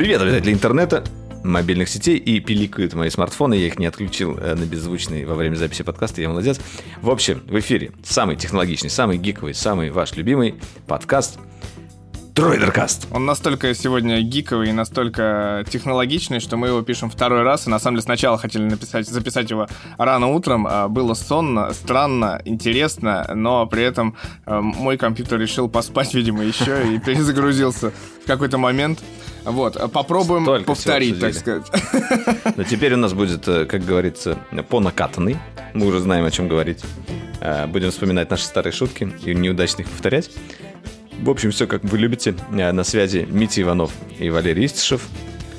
Привет, обитатели интернета, мобильных сетей и пиликают мои смартфоны. Я их не отключил э, на беззвучный во время записи подкаста. Я молодец. В общем, в эфире самый технологичный, самый гиковый, самый ваш любимый подкаст Дроидеркаст. Он настолько сегодня гиковый и настолько технологичный, что мы его пишем второй раз. И на самом деле сначала хотели написать, записать его рано утром. а Было сонно, странно, интересно, но при этом э, мой компьютер решил поспать, видимо, еще и перезагрузился в какой-то момент. Вот, попробуем Столько повторить, так сказать. Но теперь у нас будет, э, как говорится, по накатанной. Мы уже знаем, о чем говорить. Э, Будем вспоминать наши старые шутки и неудачно их повторять. В общем, все как вы любите. Э, На связи Митя Иванов и Валерий Истишев.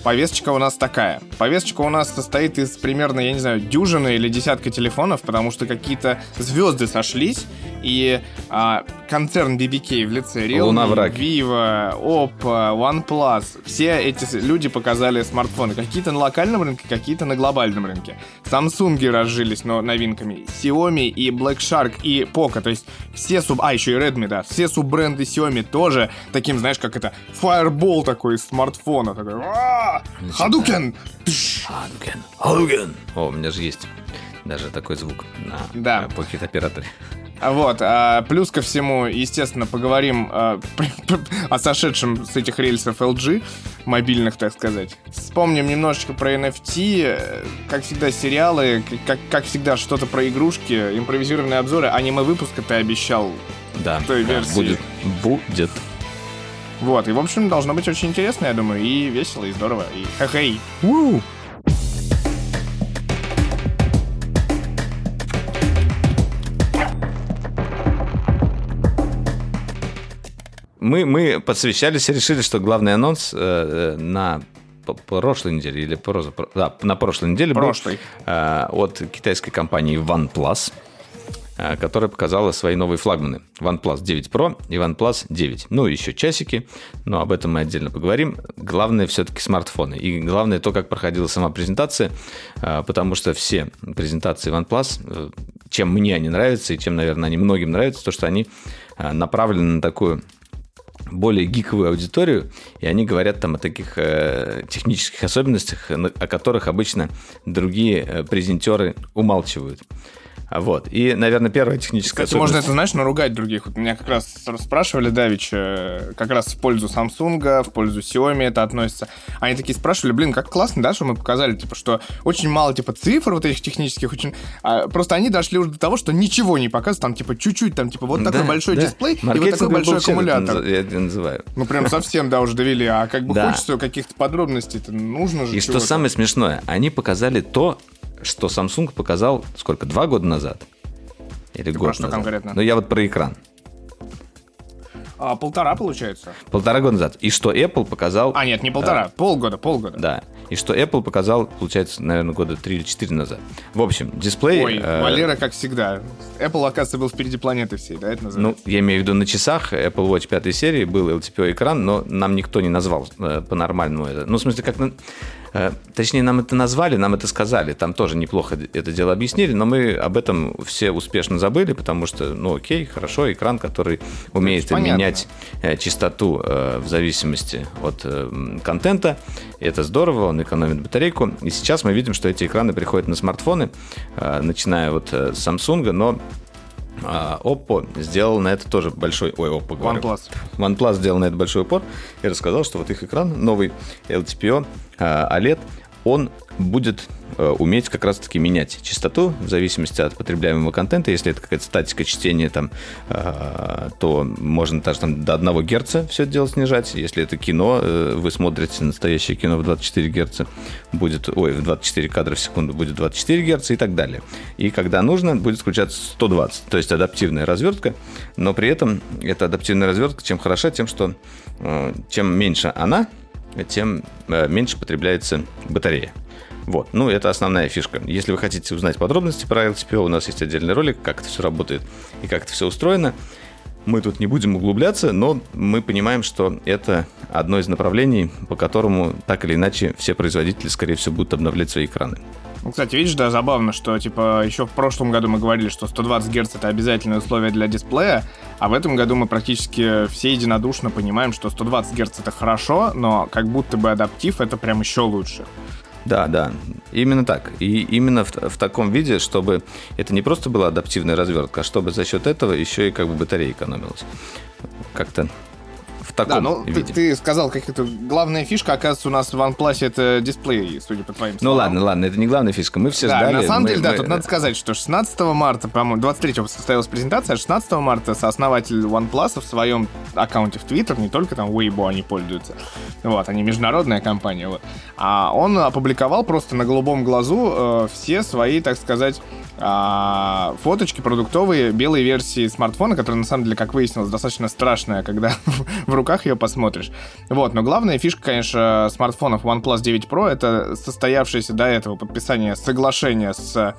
Повесточка у нас такая. Повесточка у нас состоит из примерно, я не знаю, дюжины или десятка телефонов, потому что какие-то звезды сошлись, и а, концерн BBK в лице Realme. Vivo, Oppo, OnePlus, все эти люди показали смартфоны. Какие-то на локальном рынке, какие-то на глобальном рынке. Samsung разжились но новинками, Xiaomi и Black Shark и Poco, то есть все суб... А, еще и Redmi, да. Все суббренды Xiaomi тоже таким, знаешь, как это, Fireball такой из смартфона. Такой, «А, Hadouken! Тш!» Халуген. Халуген. О, у меня же есть даже такой звук на Да. Pocket операторе. А Вот, а, плюс ко всему, естественно, поговорим а, о сошедшем с этих рельсов LG, мобильных, так сказать. Вспомним немножечко про NFT, э, как всегда, сериалы, как, как всегда, что-то про игрушки, импровизированные обзоры, аниме-выпуска ты обещал. Да, той версии. будет. Будет. Вот, и, в общем, должно быть очень интересно, я думаю, и весело, и здорово, и хе-хей. Мы, мы подсвещались и решили, что главный анонс э, э, на прошлой неделе или проза- про- да, на прошлой неделе был, Прошлой. э, от китайской компании OnePlus, э, которая показала свои новые флагманы. OnePlus 9 Pro и OnePlus 9. Ну, еще часики, но об этом мы отдельно поговорим. Главное все-таки смартфоны. И главное то, как проходила сама презентация, э, потому что все презентации OnePlus, э, чем мне они нравятся и чем, наверное, они многим нравятся, то, что они э, направлены на такую более гиковую аудиторию, и они говорят там о таких э, технических особенностях, о которых обычно другие э, презентеры умалчивают. Вот. И, наверное, первая техническая Кстати, можно особенность... это, знаешь, наругать других. Вот меня как раз спрашивали Давич, э, как раз в пользу Samsung, в пользу Xiaomi это относится. Они такие спрашивали, блин, как классно, да, что мы показали, типа, что очень мало, типа, цифр вот этих технических, очень... а, просто они дошли уже до того, что ничего не показывают, там, типа, чуть-чуть, там, типа, вот такой Да, большой да. дисплей и вот такой большой это аккумулятор. Я это называю. Ну, прям совсем, да, уже довели. А как бы Да. хочется каких-то подробностей-то нужно же И что самое смешное, они показали то, что Samsung показал, сколько, два года назад? Или про год назад? конкретно? Ну, я вот про экран. А, полтора, получается? Полтора года назад. И что Apple показал... А, нет, не полтора, полгода, полгода. Да. И что Apple показал, получается, наверное, года 3 или 4 назад. В общем, дисплей... Ой, э, Валера, как всегда. Apple, оказывается, был впереди планеты всей, да, это Ну, называется? я имею в виду на часах Apple Watch 5 серии был LTPO-экран, но нам никто не назвал э, по-нормальному это. Ну, в смысле, как... на- точнее, нам это назвали, нам это сказали. Там тоже неплохо это дело объяснили, но мы об этом все успешно забыли, потому что, ну, окей, хорошо, экран, который умеет понятно. менять э, частоту э, в зависимости от э, контента. Это здорово, он экономит батарейку. И сейчас мы видим, что эти экраны приходят на смартфоны, э, начиная вот э, с Samsung, но а, Oppo сделал на это тоже большой... Ой, Oppo говорю. OnePlus. OnePlus сделал на это большой упор и рассказал, что вот их экран, новый LTPO а, OLED, он будет уметь как раз-таки менять частоту в зависимости от потребляемого контента. Если это какая-то статика чтения, там, э, то можно даже там, до 1 Гц все это дело снижать. Если это кино, э, вы смотрите настоящее кино в 24 Гц, будет, ой, в 24 кадра в секунду будет 24 Гц и так далее. И когда нужно, будет включаться 120, то есть адаптивная развертка, но при этом эта адаптивная развертка чем хороша, тем, что э, чем меньше она, тем э, меньше потребляется батарея. Вот, ну это основная фишка. Если вы хотите узнать подробности про LTPO, у нас есть отдельный ролик, как это все работает и как это все устроено. Мы тут не будем углубляться, но мы понимаем, что это одно из направлений, по которому так или иначе все производители, скорее всего, будут обновлять свои экраны. Ну, кстати, видишь, да, забавно, что, типа, еще в прошлом году мы говорили, что 120 Гц это обязательное условие для дисплея, а в этом году мы практически все единодушно понимаем, что 120 Гц это хорошо, но как будто бы адаптив это прям еще лучше. Да, да, именно так. И именно в, в таком виде, чтобы это не просто была адаптивная развертка, а чтобы за счет этого еще и как бы батарея экономилась. Как-то в таком да, ну, виде. Ты, ты сказал, как это главная фишка, оказывается, у нас в OnePlus это дисплей, судя по твоим ну словам. Ну ладно, ладно, это не главная фишка. Мы все да, ждали. на самом мы, деле, мы... да, тут надо сказать, что 16 марта, по-моему, 23-го состоялась презентация, а 16 марта сооснователь OnePlus в своем аккаунте в Twitter, не только там Weibo они пользуются, вот, они международная компания, вот, а он опубликовал просто на голубом глазу э, все свои, так сказать, а, фоточки продуктовые белой версии смартфона, которая на самом деле, как выяснилось, достаточно страшная, когда в руках ее посмотришь. Вот, но главная фишка, конечно, смартфонов OnePlus 9 Pro это состоявшееся до этого подписание соглашения с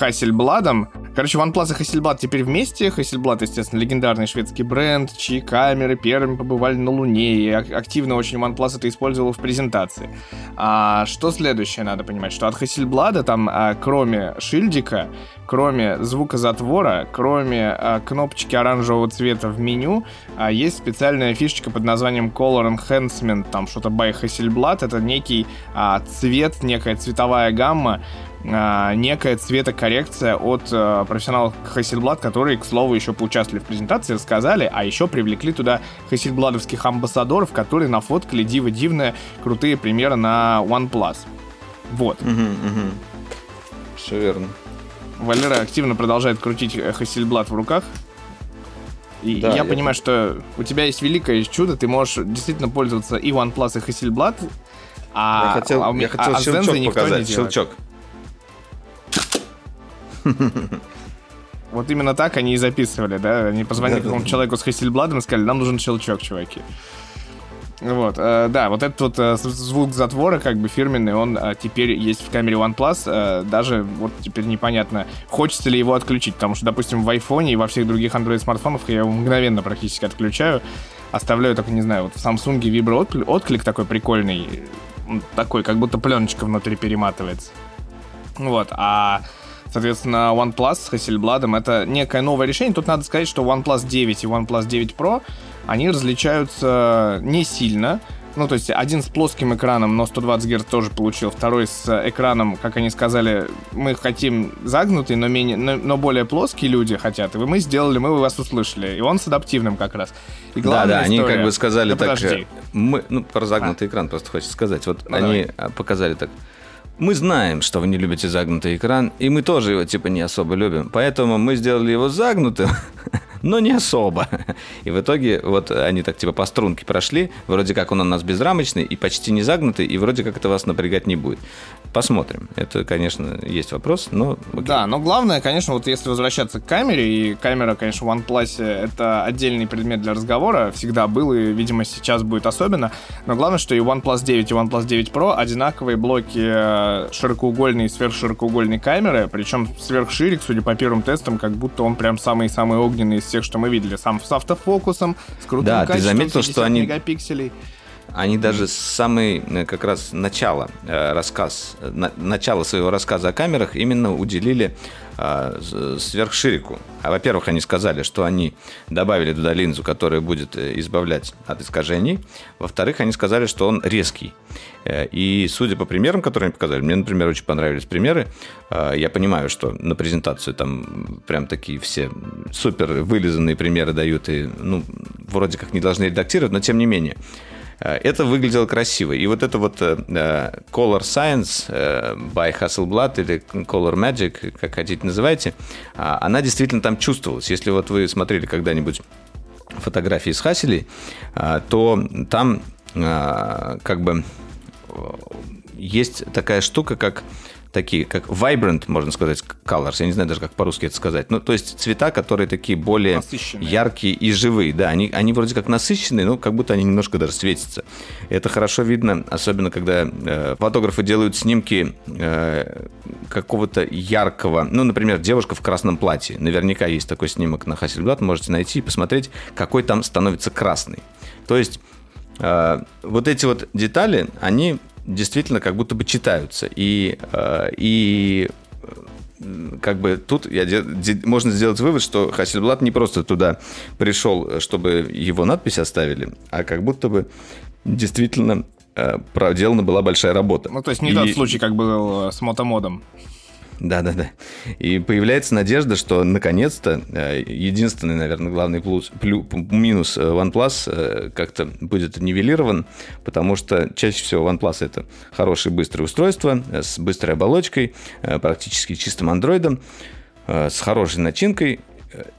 Hasselblad. Короче, OnePlus и Hasselblad теперь вместе. Hasselblad, естественно, легендарный шведский бренд, чьи камеры первыми побывали на Луне, и активно очень OnePlus это использовал в презентации. А что следующее надо понимать? Что от Hasselblad там, а, кроме шильдика, кроме звукозатвора, кроме а, кнопочки оранжевого цвета в меню, а, есть специальная фишечка под названием Color Enhancement, там что-то by Hasselblad, это некий а, цвет, некая цветовая гамма, а, некая цветокоррекция от а, профессионалов Hasselblad, которые, к слову, еще поучаствовали в презентации, рассказали, а еще привлекли туда Hasselbladовских амбассадоров, которые нафоткали диво-дивные крутые примеры на OnePlus. Вот. Угу, угу. Все верно. Валера активно продолжает крутить Hasselblad в руках. И да, я, я понимаю, что у тебя есть великое чудо, ты можешь действительно пользоваться и OnePlus, и Hasselblad, а, я хотел, а, я хотел а, щелчок а показать, щелчок. Вот именно так они и записывали, да? Они позвонили какому-то человеку с Hasselblad и сказали, нам нужен щелчок, чуваки. Вот, э, да, вот этот вот э, звук затвора, как бы фирменный, он э, теперь есть в камере OnePlus. Э, даже вот теперь непонятно, хочется ли его отключить, потому что, допустим, в iPhone и во всех других Android-смартфонах я его мгновенно практически отключаю. Оставляю только, не знаю, вот в Samsung виброотклик отклик такой прикольный, такой, как будто пленочка внутри перематывается. Вот, а Соответственно, OnePlus с Hasselblad это некое новое решение. Тут надо сказать, что OnePlus 9 и OnePlus 9 Pro, они различаются не сильно. Ну, то есть один с плоским экраном, но 120 Гц тоже получил, второй с экраном, как они сказали, мы хотим загнутый, но, менее, но, но более плоские люди хотят, и мы сделали, мы вас услышали, и он с адаптивным как раз. И да, да, история... они как бы сказали да так, подожди. мы, ну, про загнутый а. экран просто хочется сказать, вот ну, они давай. показали так, мы знаем, что вы не любите загнутый экран, и мы тоже его типа не особо любим. Поэтому мы сделали его загнутым, но не особо. И в итоге вот они так типа по струнке прошли, вроде как он у нас безрамочный и почти не загнутый, и вроде как это вас напрягать не будет. Посмотрим. Это, конечно, есть вопрос, но... Окей. Да, но главное, конечно, вот если возвращаться к камере, и камера, конечно, в OnePlus это отдельный предмет для разговора, всегда был, и, видимо, сейчас будет особенно, но главное, что и OnePlus 9, и OnePlus 9 Pro одинаковые блоки э, широкоугольной и сверхширокоугольной камеры, причем сверхширик, судя по первым тестам, как будто он прям самый-самый огненный из всех, что мы видели. Сам с автофокусом, с крутым да, качеством, ты заметил, что они... мегапикселей. Они даже с самой э, как раз начала э, рассказ, на, начало своего рассказа о камерах именно уделили э, сверхширику. А во-первых, они сказали, что они добавили туда линзу, которая будет э, избавлять от искажений. Во-вторых, они сказали, что он резкий. Э, и судя по примерам, которые они показали, мне, например, очень понравились примеры. Э, я понимаю, что на презентацию там прям такие все супер вылизанные примеры дают и, ну, вроде как не должны редактировать, но тем не менее. Э, это выглядело красиво. И вот это вот Color Science by Hasselblad или Color Magic, как хотите называйте, она действительно там чувствовалась. Если вот вы смотрели когда-нибудь фотографии с Хасселей, то там как бы есть такая штука, как такие, как vibrant, можно сказать, colors. Я не знаю даже, как по-русски это сказать. Ну, то есть цвета, которые такие более яркие и живые. Да, они, они вроде как насыщенные, но как будто они немножко даже светятся. Это хорошо видно, особенно когда э, фотографы делают снимки э, какого-то яркого, ну, например, девушка в красном платье. Наверняка есть такой снимок на Hasselblad, можете найти и посмотреть, какой там становится красный. То есть э, вот эти вот детали, они действительно как будто бы читаются. И, э, и как бы тут я, можно сделать вывод, что Хасельблад не просто туда пришел, чтобы его надпись оставили, а как будто бы действительно э, проделана была большая работа. Ну, то есть не и... тот случай, как был э, с мотомодом. Да-да-да. И появляется надежда, что наконец-то э, единственный, наверное, главный плюс, плюс, минус э, OnePlus э, как-то будет нивелирован, потому что чаще всего OnePlus это хорошее быстрое устройство с быстрой оболочкой, практически чистым андроидом, с хорошей начинкой,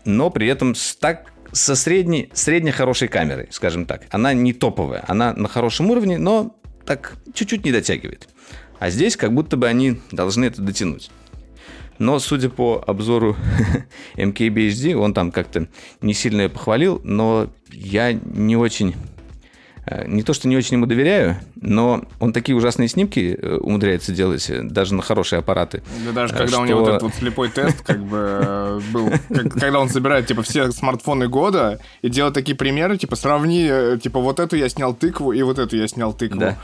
но при этом с так со средней, средней хорошей камерой, скажем так. Она не топовая, она на хорошем уровне, но так чуть-чуть не дотягивает. А здесь как будто бы они должны это дотянуть. Но, судя по обзору MKBHD, он там как-то не сильно ее похвалил, но я не очень... Э, не то, что не очень ему доверяю, но он такие ужасные снимки э, умудряется делать, э, даже на хорошие аппараты. Да даже когда что... у него вот этот вот слепой тест как бы был, когда он собирает типа все смартфоны года и делает такие примеры, типа сравни, типа вот эту я снял тыкву и вот эту я снял тыкву. Да.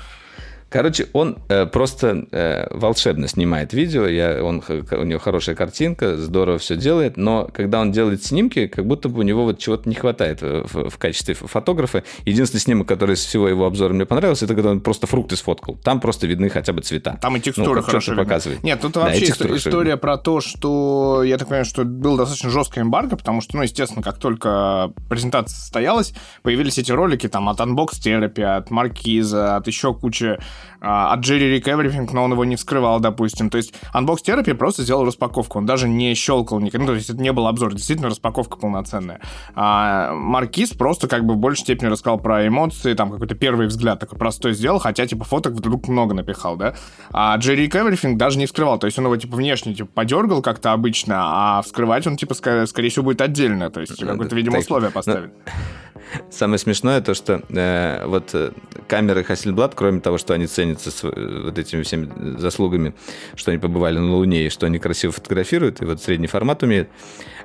Короче, он э, просто э, волшебно снимает видео, я, он, у него хорошая картинка, здорово все делает, но когда он делает снимки, как будто бы у него вот чего-то не хватает в, в качестве фотографа. Единственный снимок, который из всего его обзора мне понравился, это когда он просто фрукты сфоткал. Там просто видны хотя бы цвета. Там и текстуры ну, хорошо показывает. Нет, тут да, вообще история про то, что, я так понимаю, что был достаточно жесткая эмбарго, потому что, ну, естественно, как только презентация состоялась, появились эти ролики там от Unbox Therapy, от Маркиза, от еще кучи от Jerry Rick Everything, но он его не вскрывал, допустим. То есть Unbox Therapy просто сделал распаковку, он даже не щелкал никогда, ну, то есть это не был обзор, действительно распаковка полноценная. А Маркиз просто как бы в большей степени рассказал про эмоции, там какой-то первый взгляд такой простой сделал, хотя типа фоток вдруг много напихал, да. А Jerry Rick Everything даже не вскрывал, то есть он его типа внешне типа подергал как-то обычно, а вскрывать он типа скорее, всего будет отдельно, то есть какое-то, видимо, условие поставить. Самое смешное то, что э, вот э, камеры Hasselblad, кроме того, что они ценятся с, вот этими всеми заслугами, что они побывали на Луне и что они красиво фотографируют, и вот средний формат умеют,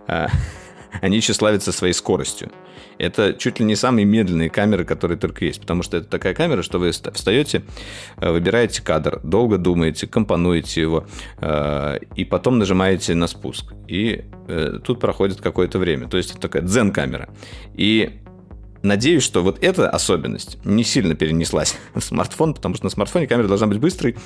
э, они еще славятся своей скоростью. Это чуть ли не самые медленные камеры, которые только есть, потому что это такая камера, что вы встаете, э, выбираете кадр, долго думаете, компонуете его, э, и потом нажимаете на спуск. И тут проходит какое-то время. То есть это такая дзен-камера. И Надеюсь, что вот эта особенность не сильно перенеслась в смартфон, потому что на смартфоне камера должна быть быстрой.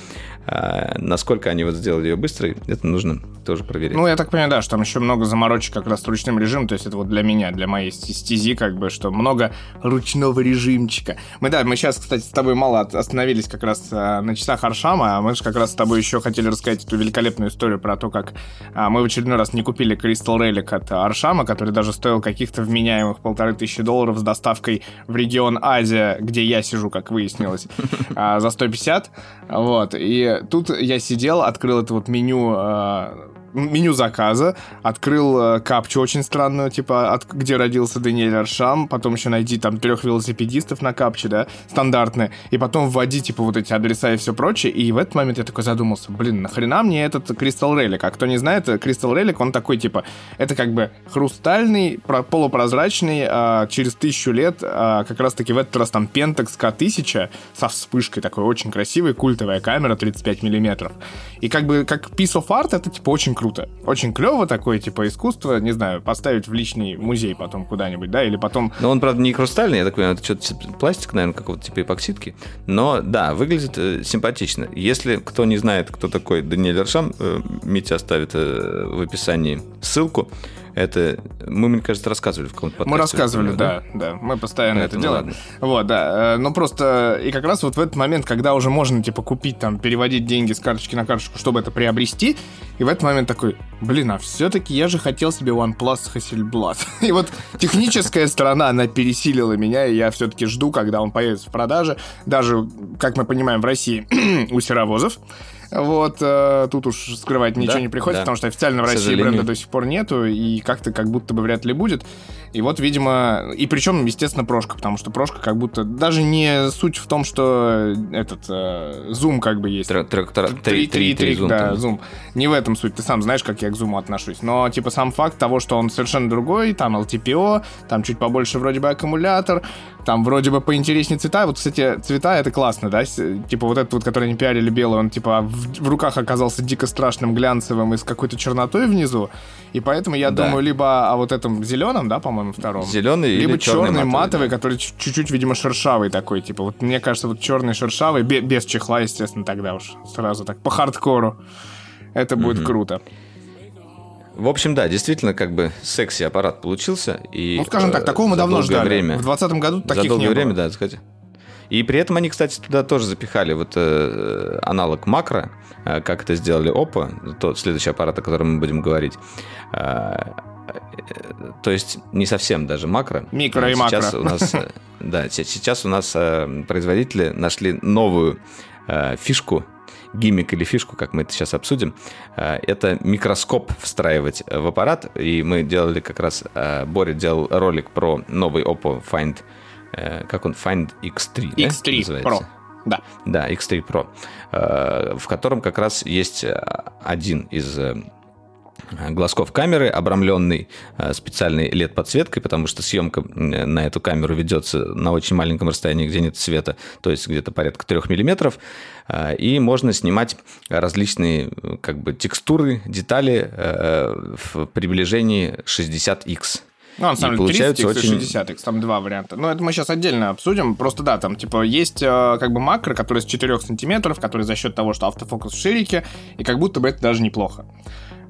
А насколько они вот сделали ее быстрой, это нужно тоже проверить. Ну, я так понимаю, да, что там еще много заморочек как раз с ручным режимом, то есть это вот для меня, для моей стези, как бы, что много ручного режимчика. Мы, да, мы сейчас, кстати, с тобой мало остановились как раз а, на часах Аршама, а мы же как раз с тобой еще хотели рассказать эту великолепную историю про то, как а, мы в очередной раз не купили Crystal Relic от Аршама, который даже стоил каких-то вменяемых полторы тысячи долларов с доставкой доставкой в регион Азия, где я сижу, как выяснилось, а, за 150. Вот. И тут я сидел, открыл это вот меню а, меню заказа, открыл э, капчу очень странную, типа, от, где родился Даниэль Аршам, потом еще найди там трех велосипедистов на капче, да, стандартные, и потом вводи, типа, вот эти адреса и все прочее, и в этот момент я такой задумался, блин, нахрена мне этот Crystal Relic? А кто не знает, Crystal Relic, он такой, типа, это как бы хрустальный, полупрозрачный, а, через тысячу лет, а, как раз-таки в этот раз там Pentax K1000 со вспышкой такой, очень красивый, культовая камера 35 миллиметров. И как бы, как piece of art, это, типа, очень круто. Очень клево такое, типа, искусство, не знаю, поставить в личный музей потом куда-нибудь, да, или потом... Ну, он, правда, не хрустальный, я так понимаю, это что-то пластик, наверное, какого-то типа эпоксидки. Но, да, выглядит э, симпатично. Если кто не знает, кто такой Даниэль Аршам, э, Митя оставит э, в описании ссылку. Это мы, мне кажется, рассказывали в каком-то подкасте. Мы рассказывали, да, да. Мы постоянно это, это делаем. Ладно. Вот, да. Э, но просто и как раз вот в этот момент, когда уже можно типа купить там, переводить деньги с карточки на карточку, чтобы это приобрести, и в этот момент такой, блин, а все-таки я же хотел себе OnePlus Hasselblad. и вот техническая сторона, она пересилила меня, и я все-таки жду, когда он появится в продаже. Даже, как мы понимаем, в России у серовозов. Вот, э, тут уж скрывать ничего да, не приходится, да. потому что официально в России бренда до сих пор нету, и как-то как будто бы вряд ли будет. И вот, видимо, и причем, естественно, прошка, потому что прошка как будто даже не суть в том, что этот э, зум как бы есть. Три, три, три, да, зум. Не в этом суть. Ты сам знаешь, как я к зуму отношусь. Но типа сам факт того, что он совершенно другой, там LTPO, там чуть побольше вроде бы аккумулятор, Там вроде бы поинтереснее цвета. Вот, кстати, цвета это классно, да? Типа вот этот вот, который они пиарили белый, он типа в, в руках оказался дико страшным, глянцевым и с какой-то чернотой внизу. И поэтому я да. думаю, либо о вот этом зеленом, да, по-моему, втором. Зеленый либо или черный, черный матовый, матовый, да. который чуть-чуть, видимо, шершавый такой. Типа вот мне кажется, вот черный шершавый, без чехла, естественно, тогда уж сразу так по хардкору. Это будет mm-hmm. круто. В общем, да, действительно, как бы секси аппарат получился. И, ну, скажем так, такого мы давно ждали. Время, в 2020 году таких за долгое не время, было. да, сказать. И при этом они, кстати, туда тоже запихали вот э, аналог макро, э, как это сделали Oppo, тот следующий аппарат, о котором мы будем говорить. Э, э, то есть не совсем даже макро. Микро и сейчас макро. У нас, э, да, сейчас у нас э, производители нашли новую э, фишку гиммик или фишку, как мы это сейчас обсудим, э, это микроскоп встраивать в аппарат. И мы делали как раз, э, Боря делал ролик про новый Oppo Find, э, как он, Find X3, X3 да, Pro. Да. Да, X3 Pro, в котором как раз есть один из глазков камеры, обрамленный э, специальной LED-подсветкой, потому что съемка на эту камеру ведется на очень маленьком расстоянии, где нет света, то есть где-то порядка 3 миллиметров, э, и можно снимать различные как бы текстуры, детали э, в приближении 60x. Ну, на самом деле, 30 очень... и 60 x там два варианта. Но это мы сейчас отдельно обсудим. Просто да, там, типа, есть как бы макро, который с 4 сантиметров, который за счет того, что автофокус в ширике, и как будто бы это даже неплохо.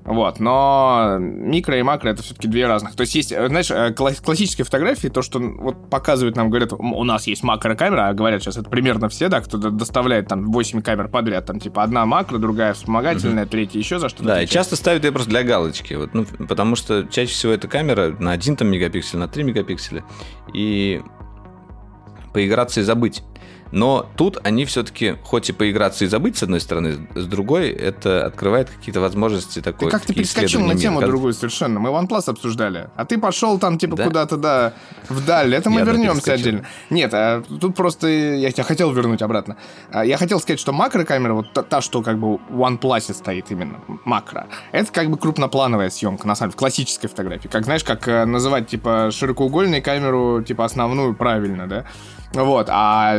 Вот, но микро и макро это все-таки две разных. То есть есть, э, знаешь, э, классические фотографии, то, что вот показывают нам, говорят, у нас есть макрокамера, а говорят сейчас это примерно все, да, кто доставляет там 8 камер подряд, там типа одна макро, другая вспомогательная, угу. третья еще за что-то. Да, и часто ставят ее просто для галочки, вот, ну, потому что чаще всего эта камера на 1 там мегапиксель, на 3 мегапикселя, и поиграться и забыть. Но тут они все-таки, хоть и поиграться и забыть, с одной стороны, с другой, это открывает какие-то возможности такой. Ты как-то перескочил на тему мира. другую совершенно. Мы OnePlus обсуждали. А ты пошел там, типа, да? куда-то, да, вдаль. Это мы Я вернемся отдельно. Нет, а тут просто я тебя хотел вернуть обратно. А, я хотел сказать, что макрокамера, вот та, та, что как бы в OnePlus стоит именно, макро, это как бы крупноплановая съемка, на самом деле, в классической фотографии. Как, знаешь, как э, называть, типа, широкоугольную камеру, типа, основную правильно, да? Вот, а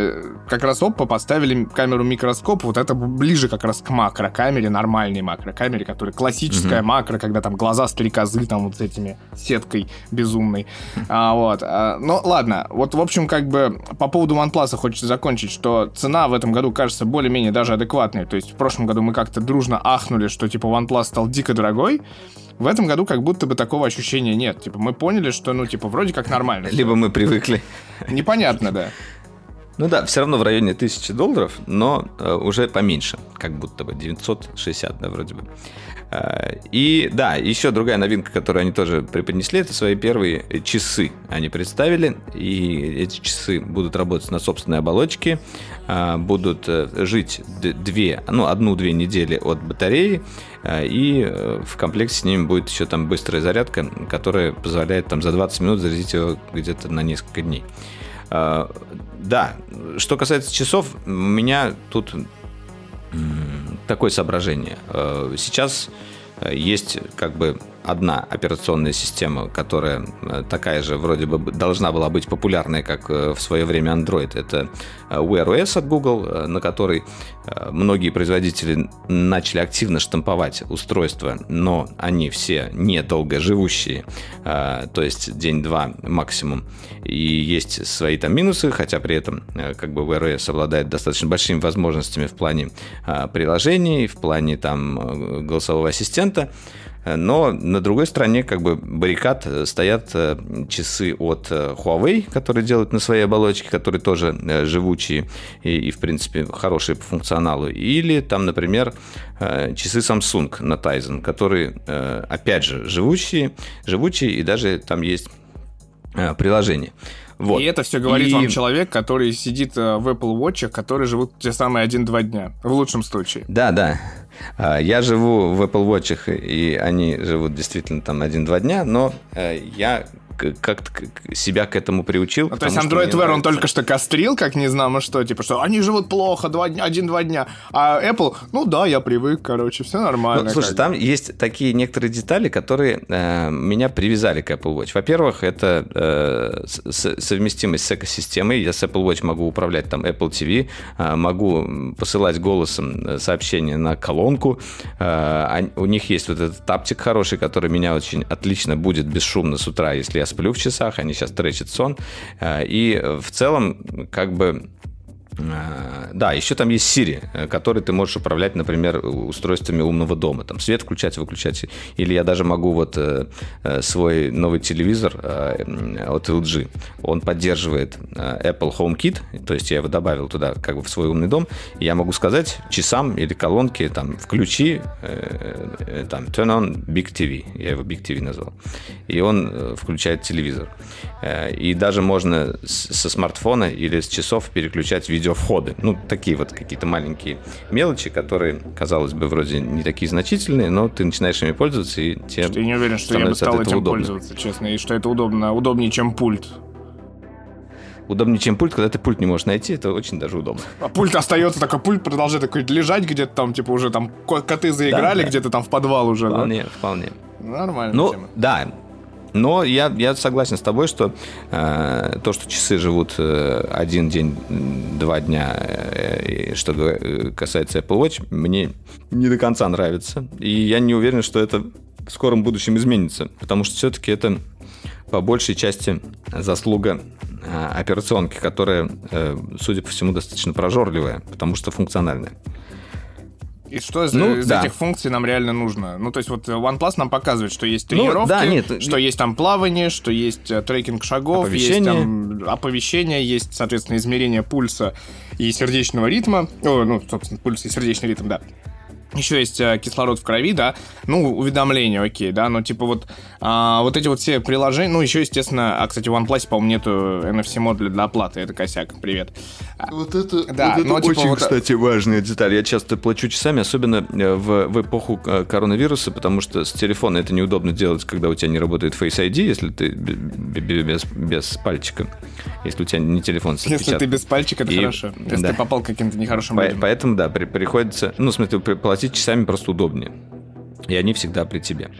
как раз Oppo поставили камеру микроскоп, вот это ближе как раз к макрокамере, нормальной макрокамере, которая классическая mm-hmm. макро, когда там глаза стрекозы там вот с этими сеткой безумной. А, вот, а, ну ладно, вот в общем как бы по поводу OnePlus хочется закончить, что цена в этом году кажется более-менее даже адекватной, то есть в прошлом году мы как-то дружно ахнули, что типа OnePlus стал дико дорогой, в этом году как будто бы такого ощущения нет. Типа мы поняли, что, ну, типа, вроде как нормально. Либо мы привыкли. Непонятно, да. Ну да, все равно в районе 1000 долларов, но э, уже поменьше, как будто бы 960, да, вроде бы. Э, и да, еще другая новинка, которую они тоже преподнесли, это свои первые часы они представили, и эти часы будут работать на собственной оболочке, э, будут э, жить две, ну, одну-две недели от батареи, и в комплекте с ними будет еще там быстрая зарядка, которая позволяет там за 20 минут зарядить его где-то на несколько дней. Да, что касается часов, у меня тут такое соображение. А, сейчас э, есть как бы одна операционная система, которая э, такая же вроде бы должна была быть популярной, как э, в свое время Android. Это Wear OS от Google, на которой многие производители начали активно штамповать устройства, но они все недолго живущие, то есть день-два максимум. И есть свои там минусы, хотя при этом как бы Wear OS обладает достаточно большими возможностями в плане приложений, в плане там голосового ассистента. Но на другой стороне как бы баррикад э, стоят э, часы от э, Huawei, которые делают на своей оболочке, которые тоже живучие и, и в принципе, хорошие по функционалу. Или там, например, часы Samsung на Tizen, которые, опять же, живучие, живучие и даже там есть приложение. Вот. И это все говорит и... вам человек, который сидит в Apple Watch, которые живут те самые 1-2 дня, в лучшем случае. Да, да. А, я живу в Apple Watch, и они живут действительно там один-два дня, но э, я как-то себя к этому приучил. Ну, то есть Android Wear он только что кострил, как не знамо что, типа, что они живут плохо, два дня, один-два дня. А Apple, ну да, я привык, короче, все нормально. Ну, слушай, там есть такие некоторые детали, которые э, меня привязали к Apple Watch. Во-первых, это э, совместимость с экосистемой. Я с Apple Watch могу управлять там Apple TV, э, могу посылать голосом э, сообщения на колонку. Э, у них есть вот этот таптик хороший, который меня очень отлично будет бесшумно с утра, если я сплю в часах. Они сейчас тречат сон. Э, и в целом, как бы да, еще там есть Siri, э, который ты можешь управлять, например, устройствами умного дома. Там свет включать, выключать. Или я даже могу вот э, свой новый телевизор от LG, он поддерживает Apple HomeKit, то есть я его добавил туда как бы в свой умный дом, и я могу сказать часам или колонке там включи там turn on Big TV, я его Big TV назвал, и он включает телевизор. И даже можно со смартфона или с часов переключать видео видеовходы. Ну, такие вот какие-то маленькие мелочи, которые, казалось бы, вроде не такие значительные, но ты начинаешь ими пользоваться, и тебе что Я не уверен, что я бы стал этим удобно. пользоваться, честно, и что это удобно, удобнее, чем пульт. Удобнее, чем пульт, когда ты пульт не можешь найти, это очень даже удобно. А пульт остается такой, пульт продолжает такой лежать где-то там, типа уже там коты заиграли да, да. где-то там в подвал уже, вполне, да? Вполне, Нормально. Ну, тема. да, но я, я согласен с тобой, что э, то, что часы живут э, один день, два дня, э, что касается Apple Watch, мне не до конца нравится. И я не уверен, что это в скором будущем изменится. Потому что все-таки это по большей части заслуга э, операционки, которая, э, судя по всему, достаточно прожорливая, потому что функциональная. И что из, ну, из да. этих функций нам реально нужно? Ну, то есть вот OnePlus нам показывает, что есть тренировки, ну, да, нет, что есть там плавание, что есть э, трекинг шагов, оповещение. есть там оповещение, есть, соответственно, измерение пульса и сердечного ритма. О, ну, собственно, пульс и сердечный ритм, да. Еще есть э, кислород в крови, да, ну, уведомления, окей, да, но типа вот, а, вот эти вот все приложения, ну, еще, естественно, а, кстати, в OnePlus, по-моему, нету NFC-модуля для оплаты, это косяк, привет. Вот это, да, вот это но, типа, очень, вот... кстати, важная деталь. Я часто плачу часами, особенно э, в, в эпоху э, коронавируса, потому что с телефона это неудобно делать, когда у тебя не работает Face ID, если ты без, без пальчика, если у тебя не телефон с Если ты без пальчика, это И, хорошо. Если да. ты попал каким-то нехорошим По, людям. Поэтому, да, при, приходится, ну, в смысле, платить часами просто удобнее. И они всегда при тебе.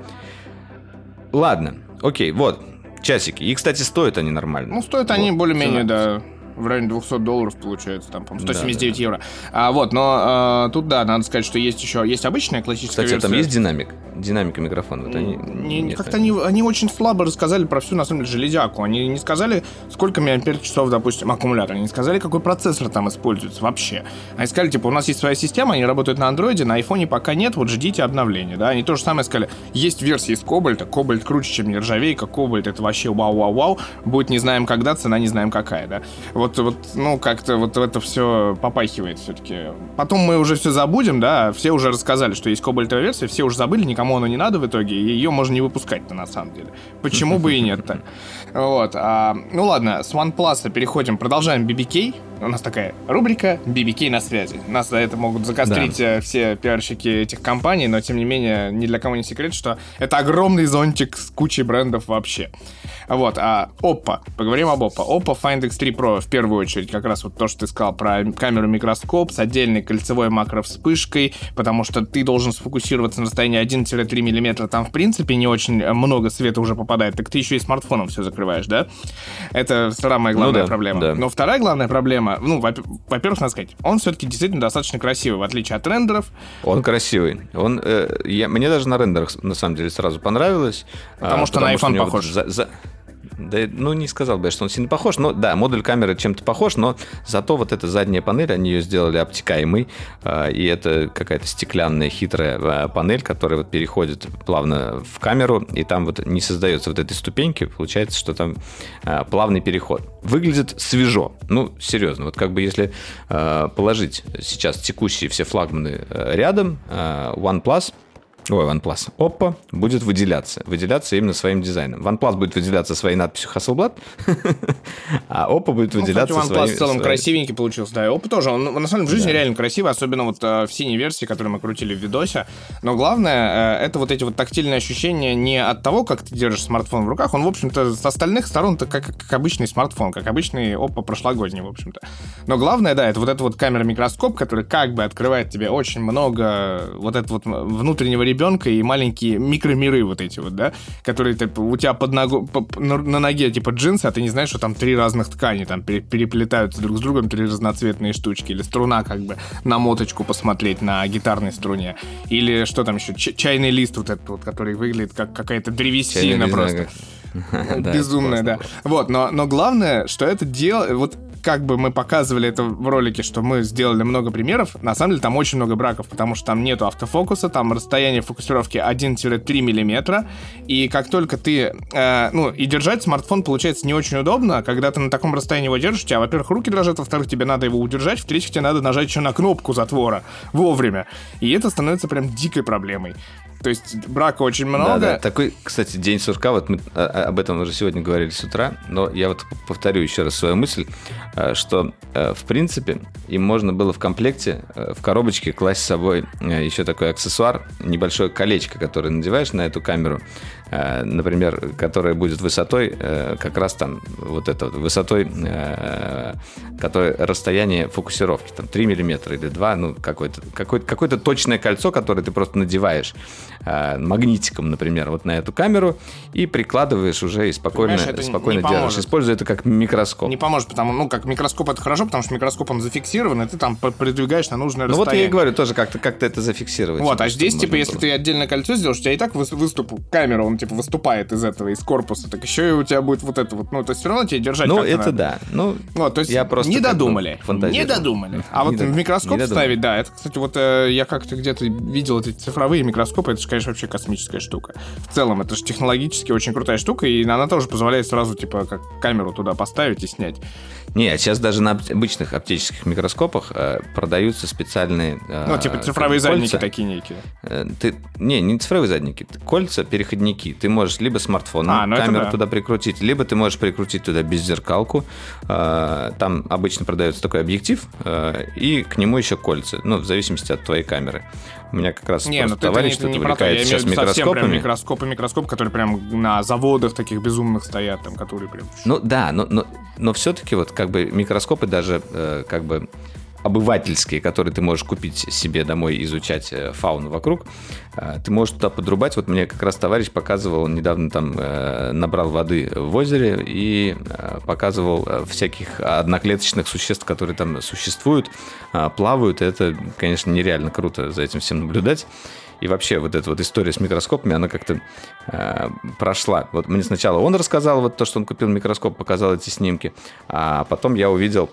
Ладно, окей, вот, часики. И, кстати, стоят они нормально. Ну, стоят вот, они более-менее, да в районе 200 долларов получается, там, по 179 да, да. евро. А, вот, но а, тут, да, надо сказать, что есть еще, есть обычная классическая Кстати, версия. там есть динамик? Динамика микрофона? Вот они, не, как-то они, они очень слабо рассказали про всю, на самом деле, железяку. Они не сказали, сколько миллиампер часов, допустим, аккумулятор. Они не сказали, какой процессор там используется вообще. Они сказали, типа, у нас есть своя система, они работают на андроиде, на айфоне пока нет, вот ждите обновления, да. Они то же самое сказали, есть версии из кобальта, кобальт круче, чем нержавейка, кобальт это вообще вау-вау-вау, будет не знаем когда, цена не знаем какая, да. Вот, вот, ну, как-то вот это все попахивает все-таки. Потом мы уже все забудем, да, все уже рассказали, что есть кобальтовая версия, все уже забыли, никому она не надо в итоге, и ее можно не выпускать-то на самом деле. Почему бы и нет-то? Вот. А, ну ладно, с OnePlus переходим, продолжаем BBK. У нас такая рубрика BBK на связи. Нас за это могут закострить да. Э, все пиарщики этих компаний, но тем не менее, ни для кого не секрет, что это огромный зонтик с кучей брендов вообще. Вот, а Oppo, поговорим об Oppo. Oppo Find X3 Pro в первую очередь, как раз вот то, что ты сказал про камеру микроскоп с отдельной кольцевой макровспышкой, потому что ты должен сфокусироваться на расстоянии 1-3 мм, там в принципе не очень много света уже попадает, так ты еще и смартфоном все закрываешь, да? Это самая главная ну, да, проблема. Да. Но вторая главная проблема, ну, во-первых, надо сказать, он все-таки действительно достаточно красивый, в отличие от рендеров. Он красивый. Он, э, я, мне даже на рендерах на самом деле сразу понравилось. Потому а, что потому на iPhone похож. Вот за, за, да, ну, не сказал бы, что он сильно похож, но да, модуль камеры чем-то похож, но зато вот эта задняя панель, они ее сделали обтекаемой, а, и это какая-то стеклянная хитрая а, панель, которая вот переходит плавно в камеру, и там вот не создается вот этой ступеньки, получается, что там а, плавный переход. Выглядит свежо, ну, серьезно, вот как бы если положить сейчас текущие все флагманы рядом, OnePlus ой, OnePlus, Oppo будет выделяться. Выделяться именно своим дизайном. OnePlus будет выделяться своей надписью Hasselblad, а Oppo будет выделяться ну, своим... OnePlus в целом красивенький получился, да, и Oppo тоже. Он, на самом деле, в жизни реально красивый, особенно вот э, в синей версии, которую мы крутили в видосе. Но главное, э, это вот эти вот тактильные ощущения не от того, как ты держишь смартфон в руках, он, в общем-то, с остальных сторон это как, как обычный смартфон, как обычный Oppo прошлогодний, в общем-то. Но главное, да, это вот эта вот камера-микроскоп, который как бы открывает тебе очень много вот этого вот внутреннего ребенка и маленькие микромиры вот эти вот, да, которые типа, у тебя под ногу, по, на, на ноге типа джинсы, а ты не знаешь, что там три разных ткани там переплетаются друг с другом, три разноцветные штучки, или струна как бы на моточку посмотреть на гитарной струне, или что там еще, чайный лист вот этот вот, который выглядит как какая-то древесина просто. Безумная, да. Вот, но, но главное, что это дело, вот как бы мы показывали это в ролике, что мы сделали много примеров, на самом деле там очень много браков, потому что там нету автофокуса, там расстояние фокусировки 1-3 миллиметра, и как только ты, э, ну, и держать смартфон получается не очень удобно, когда ты на таком расстоянии его держишь, у тебя, во-первых, руки дрожат, во-вторых, тебе надо его удержать, в-третьих, тебе надо нажать еще на кнопку затвора вовремя, и это становится прям дикой проблемой. То есть брака очень много. Да, да. Такой, кстати, день сурка, вот мы а, а, об этом уже сегодня говорили с утра, но я вот повторю еще раз свою мысль, а, что, в принципе, им можно было в комплекте, в коробочке класть с собой еще такой аксессуар, небольшое колечко, которое надеваешь на эту камеру, например, которое будет высотой, как раз там, вот это, высотой, которое расстояние фокусировки, там 3 миллиметра или 2, ну, какое-то какое какое точное кольцо, которое ты просто надеваешь Э, магнитиком, например, вот на эту камеру и прикладываешь уже и спокойно, спокойно держишь. Используя это как микроскоп. Не поможет, потому ну как микроскоп это хорошо, потому что микроскоп он зафиксирован, и ты там передвигаешь на нужное ну, расстояние. Ну вот я и говорю тоже как-то как это зафиксировать. Вот, а здесь типа если ты отдельное кольцо сделаешь, у тебя и так выступ камера, он типа выступает из этого из корпуса, так еще и у тебя будет вот это вот, ну то есть все равно тебе держать. Ну это надо. да, ну вот, то есть я просто не додумали, не додумали. А вот в микроскоп ставить, да, это кстати вот э, я как-то где-то видел эти цифровые микроскопы, это же конечно вообще космическая космическая штука. В целом, это же технологически очень крутая штука, и она тоже позволяет сразу, типа, как камеру туда поставить и снять. Не, а сейчас даже на обычных оптических микроскопах э, продаются специальные э, Ну, типа цифровые кольца. задники такие некие. Э, ты, не, не цифровые задники, кольца, переходники. Ты можешь либо смартфоном а, ну камеру да. туда прикрутить, либо ты можешь прикрутить туда беззеркалку. Э, там обычно продается такой объектив, э, и к нему еще кольца, ну, в зависимости от твоей камеры. У меня как раз не, ну, товарищ тут увлекается сейчас микроскопами. Прям микроскопы, микроскоп, которые прям на заводах таких безумных стоят, там, которые прям... Ну да, но, но, но все-таки вот как бы микроскопы даже э, как бы обывательские, которые ты можешь купить себе домой, изучать э, фауну вокруг, э, ты можешь туда подрубать. Вот мне как раз товарищ показывал, недавно там э, набрал воды в озере и показывал всяких одноклеточных существ, которые там существуют, плавают. это, конечно, нереально круто за этим всем наблюдать. И вообще вот эта вот история с микроскопами, она как-то э, прошла. Вот мне сначала он рассказал вот то, что он купил микроскоп, показал эти снимки, а потом я увидел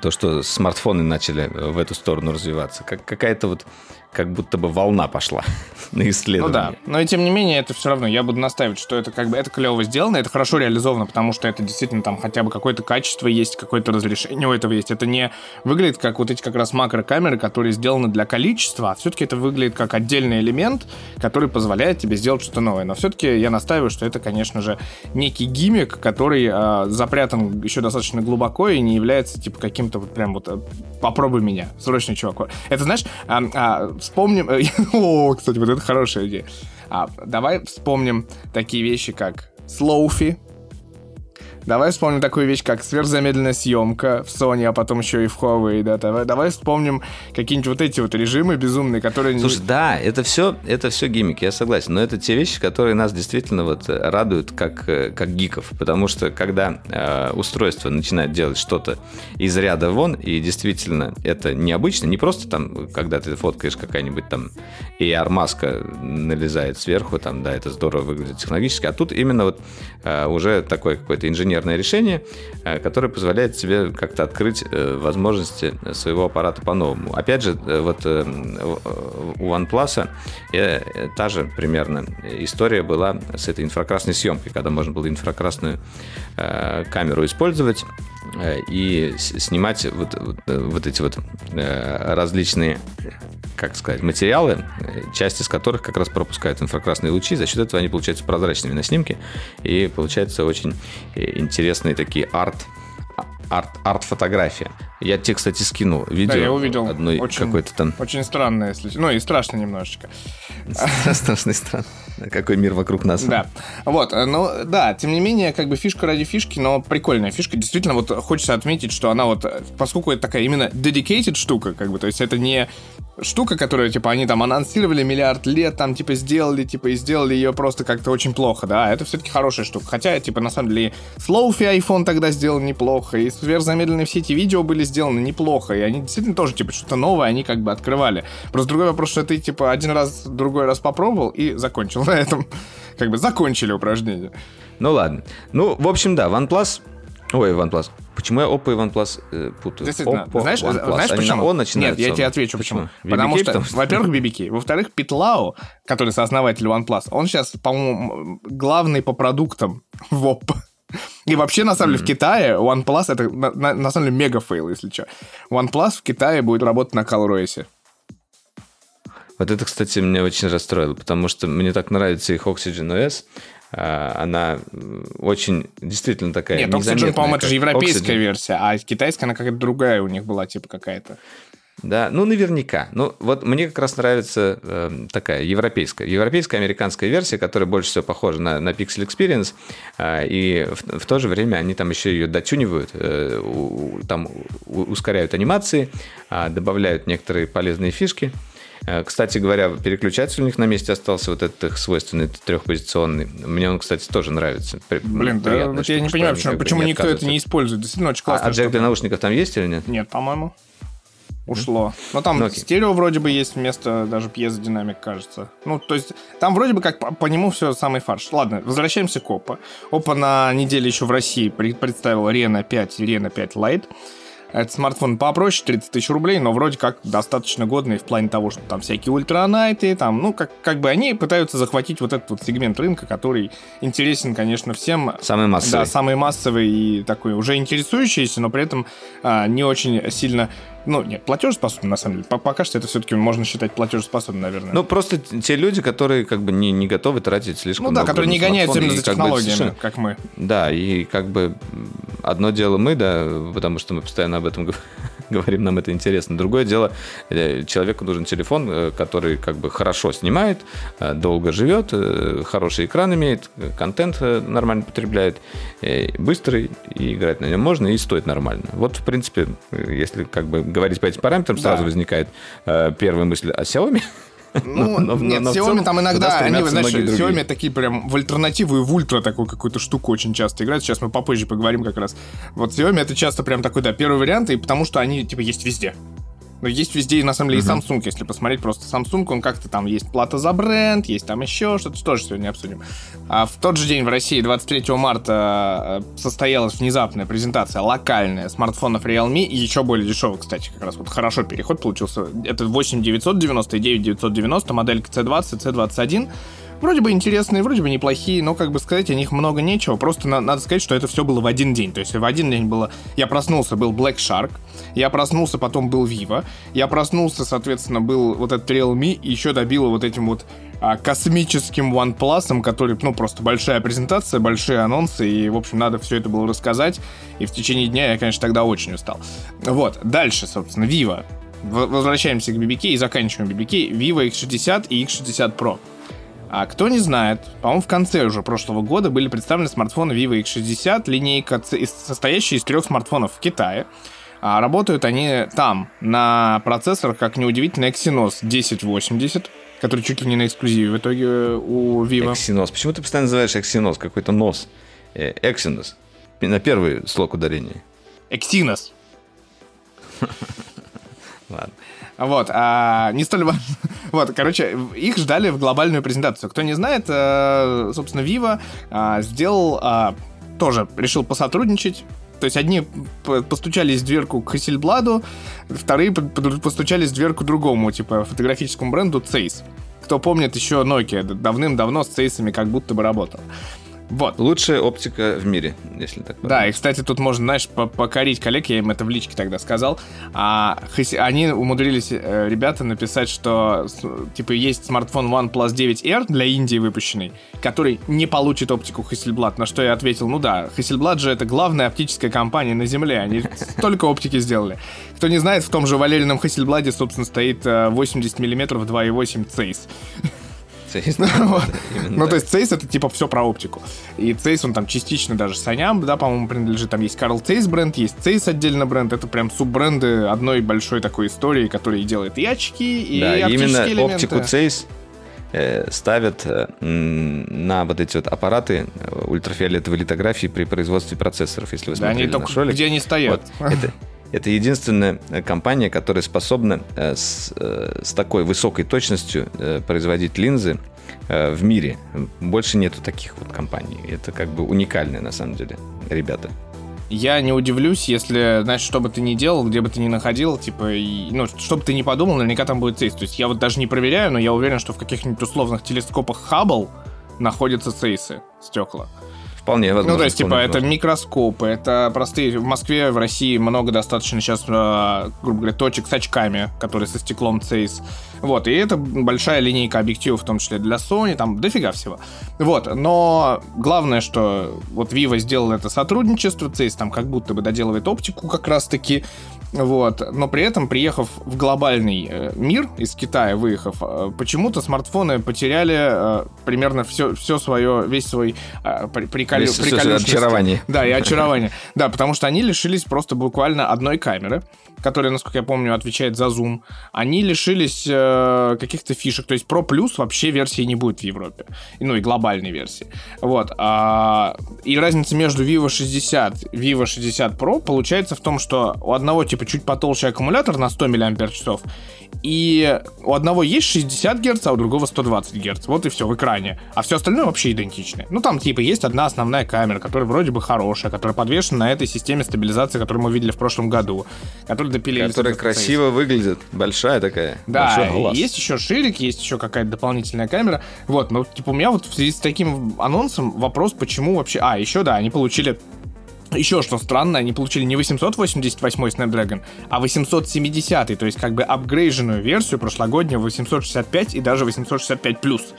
то, что смартфоны начали в эту сторону развиваться. Как какая-то вот как будто бы волна пошла на исследование. Ну да, но и тем не менее, это все равно, я буду настаивать, что это как бы, это клево сделано, это хорошо реализовано, потому что это действительно там хотя бы какое-то качество есть, какое-то разрешение у этого есть. Это не выглядит как вот эти как раз макрокамеры, которые сделаны для количества, а все-таки это выглядит как отдельный элемент, который позволяет тебе сделать что-то новое. Но все-таки я настаиваю, что это, конечно же, некий гиммик, который э, запрятан еще достаточно глубоко и не является типа каким-то вот прям вот э, попробуй меня, срочно, чувак. Это знаешь, а, а, вспомним... О, кстати, вот это хорошая идея. А, давай вспомним такие вещи, как слоуфи, Давай вспомним такую вещь, как сверхзамедленная съемка в Sony, а потом еще и в Huawei, да. Давай, давай вспомним какие-нибудь вот эти вот режимы безумные, которые... Слушай, да, это все, это все гиммики, я согласен. Но это те вещи, которые нас действительно вот радуют как, как гиков. Потому что когда э, устройство начинает делать что-то из ряда вон, и действительно это необычно, не просто там, когда ты фоткаешь какая-нибудь там AR-маска налезает сверху, там, да, это здорово выглядит технологически, а тут именно вот э, уже такой какой-то инженер инженерное решение, э, которое позволяет тебе как-то открыть э, возможности своего аппарата по-новому. Опять же, э, вот у OnePlus та же примерно история была с этой инфракрасной съемкой, когда можно было инфракрасную камеру использовать и снимать вот, вот, эти вот различные как сказать, материалы, э, часть из которых как раз пропускают инфракрасные лучи, за счет этого они получаются прозрачными на снимке, и получается очень э, интересные такие арт арт, арт-фотография. Я тебе, кстати, скинул видео. Да, я увидел. Одной очень, какой-то там... Очень странное, если... Ну, и страшно немножечко. Страшно и странно. Какой мир вокруг нас. Да. Вот, э, ну, да, тем не менее, как бы фишка ради фишки, но прикольная фишка. Действительно, вот хочется отметить, что она вот, э, поскольку это такая именно dedicated штука, как бы, то есть это не штука, которую, типа, они там анонсировали миллиард лет, там, типа, сделали, типа, и сделали ее просто как-то очень плохо, да, это все-таки хорошая штука. Хотя, типа, на самом деле, Слоуфи iPhone тогда сделал неплохо, и сверхзамедленные все эти видео были сделаны неплохо, и они действительно тоже, типа, что-то новое они как бы открывали. Просто другой вопрос, что ты, типа, один раз, другой раз попробовал и закончил на этом. Как бы закончили упражнение. Ну ладно. Ну, в общем, да, OnePlus Ой, OnePlus. Почему я Oppo и OnePlus э, путаю? Действительно. Oppo, знаешь, OnePlus. знаешь Они почему? Он Нет, я тебе отвечу, почему. почему? Потому что, потому что, во-первых, BBK. Во-вторых, Питлау, который сооснователь OnePlus, он сейчас, по-моему, главный по продуктам в Oppo. И вообще, на самом деле, mm-hmm. в Китае OnePlus это, на, на, на самом деле, мега fail, если что. OnePlus в Китае будет работать на ColorOS. Вот это, кстати, меня очень расстроило, потому что мне так нравится их Oxygen OS, а, она очень действительно такая Нет, Oxygen, по-моему, это же европейская Oxygen. версия, а китайская, она какая-то другая у них была, типа какая-то. Да, ну наверняка. Ну вот мне как раз нравится э, такая европейская, европейская американская версия, которая больше всего похожа на, на Pixel Experience, э, и в, в то же время они там еще ее дотюнивают, э, у, там ускоряют анимации, э, добавляют некоторые полезные фишки. Э, кстати говоря, переключатель у них на месте остался, вот этот их свойственный трехпозиционный. Мне он, кстати, тоже нравится. Блин, да, вот я не понимаю, почему, почему никто это не использует. Действительно очень классно. А, а джек для наушников там есть или нет? Нет, по-моему. Ушло. Но там ну, стерео вроде бы есть вместо даже пьезодинамик, кажется. Ну, то есть там вроде бы как по, по нему все самый фарш. Ладно, возвращаемся к Oppo. Oppo на неделе еще в России представил Reno 5 и Reno 5 Lite. Это смартфон попроще, 30 тысяч рублей, но вроде как достаточно годный в плане того, что там всякие ультранайты, там, ну, как, как бы они пытаются захватить вот этот вот сегмент рынка, который интересен, конечно, всем. Самый массовый. Да, самый массовый и такой уже интересующийся, но при этом а, не очень сильно ну, нет, платежеспособный, на самом деле. Пока что это все-таки можно считать платежеспособным, наверное. Ну, просто те люди, которые как бы не, не готовы тратить слишком много Ну да, которые не гоняются именно за технологиями, как, бы, как мы. Да, и как бы одно дело мы, да, потому что мы постоянно об этом говорим, нам это интересно. Другое дело, э, человеку нужен телефон, э, который как бы хорошо снимает, э, долго живет, хороший экран имеет, контент нормально потребляет, быстрый, и играть на нем можно, и стоит нормально. Вот, в принципе, если как бы говорить по этим параметрам, сразу да. возникает первая мысль о Xiaomi. Ну, но, нет, но Xiaomi там иногда, они, знаешь, Xiaomi такие прям в альтернативу и в ультра такую какую-то штуку очень часто играют. Сейчас мы попозже поговорим как раз. Вот Xiaomi это часто прям такой, да, первый вариант, и потому что они, типа, есть везде. Но есть везде, на самом деле, и Samsung, если посмотреть просто Samsung, он как-то там есть плата за бренд, есть там еще что-то, тоже сегодня обсудим. А в тот же день в России, 23 марта, э, состоялась внезапная презентация локальная смартфонов Realme, и еще более дешевых, кстати, как раз вот хорошо переход получился. Это 8990 и 9990, моделька C20, C21 вроде бы интересные, вроде бы неплохие, но, как бы сказать, о них много нечего. Просто на- надо сказать, что это все было в один день. То есть в один день было... Я проснулся, был Black Shark, я проснулся, потом был Vivo, я проснулся, соответственно, был вот этот Realme, и еще добило вот этим вот а, космическим OnePlus, который, ну, просто большая презентация, большие анонсы, и, в общем, надо все это было рассказать. И в течение дня я, конечно, тогда очень устал. Вот, дальше, собственно, Vivo. Возвращаемся к BBK и заканчиваем BBK. Vivo X60 и X60 Pro. А кто не знает, по-моему, в конце уже прошлого года были представлены смартфоны Vivo X60, линейка, состоящая из трех смартфонов в Китае. А работают они там, на процессорах, как неудивительно, Exynos 1080, который чуть ли не на эксклюзиве в итоге у Vivo. Exynos. Почему ты постоянно называешь Exynos? Какой-то нос. Э, Exynos. На первый слог ударения. Exynos. Ладно. Вот, а не столь важно. Вот, короче, их ждали в глобальную презентацию. Кто не знает, э, собственно, Vivo э, сделал, э, тоже решил посотрудничать то есть одни постучались в дверку к Hasselblad, вторые постучались в дверку другому, типа фотографическому бренду Zeiss. Кто помнит, еще Nokia давным-давно с Zeiss как будто бы работал. Вот. Лучшая оптика в мире, если так подумать. Да, и, кстати, тут можно, знаешь, покорить коллег, я им это в личке тогда сказал. А, они умудрились, э, ребята, написать, что, типа, есть смартфон OnePlus 9R для Индии выпущенный, который не получит оптику Hasselblad. На что я ответил, ну да, Hasselblad же это главная оптическая компания на Земле, они столько оптики сделали. Кто не знает, в том же Валерином Hasselblad, собственно, стоит 80 мм 2.8 Zeiss. Zeiss. Ну, то есть Цейс это типа все про оптику. И Цейс, он там частично даже Sony ям, да, по-моему, принадлежит. Там есть Carl Zeiss бренд, есть Цейс отдельно бренд. Это прям суббренды одной большой такой истории, которые делает и очки, и Да, именно оптику Цейс э, ставят э, на вот эти вот аппараты э, ультрафиолетовой литографии при производстве процессоров, если вы смотрели да, они только Где они стоят. Вот, это, это единственная компания, которая способна э, с, э, с такой высокой точностью э, производить линзы в мире. Больше нету таких вот компаний. Это как бы уникальные на самом деле ребята. Я не удивлюсь, если, знаешь, что бы ты ни делал, где бы ты ни находил, типа, и, ну, что бы ты ни подумал, наверняка там будет цейс. То есть я вот даже не проверяю, но я уверен, что в каких-нибудь условных телескопах Хаббл находятся цейсы, стекла. Вполне возможно. Ну, то есть, типа, возможно. это микроскопы, это простые... В Москве, в России много достаточно сейчас, э, грубо говоря, точек с очками, которые со стеклом Цейс. Вот, и это большая линейка объективов, в том числе для Sony, там дофига всего. Вот, но главное, что вот Vivo сделал это сотрудничество, Цейс там как будто бы доделывает оптику как раз-таки, вот. Но при этом, приехав в глобальный э, мир, из Китая выехав, э, почему-то смартфоны потеряли э, примерно все, все свое, весь свой приколю, очарование. Да, и очарование. Да, потому что они лишились просто буквально одной камеры, которая, насколько я помню, отвечает за зум. Они лишились э, каких-то фишек. То есть Pro Plus вообще версии не будет в Европе. Ну и глобальной версии. Вот. А, и разница между Vivo 60 и Vivo 60 Pro получается в том, что у одного типа чуть потолще аккумулятор на 100 мАч, и у одного есть 60 Гц, а у другого 120 Гц. Вот и все в экране. А все остальное вообще идентичное. Ну, там, типа, есть одна основная камера, которая вроде бы хорошая, которая подвешена на этой системе стабилизации, которую мы видели в прошлом году. Которая допилили... Которая красиво выглядит. Большая такая. Да, есть еще ширик, есть еще какая-то дополнительная камера. Вот, но, типа, у меня вот в связи с таким анонсом вопрос, почему вообще... А, еще, да, они получили еще что странно, они получили не 888 Snapdragon, а 870, то есть как бы апгрейженную версию прошлогоднюю 865 и даже 865 плюс.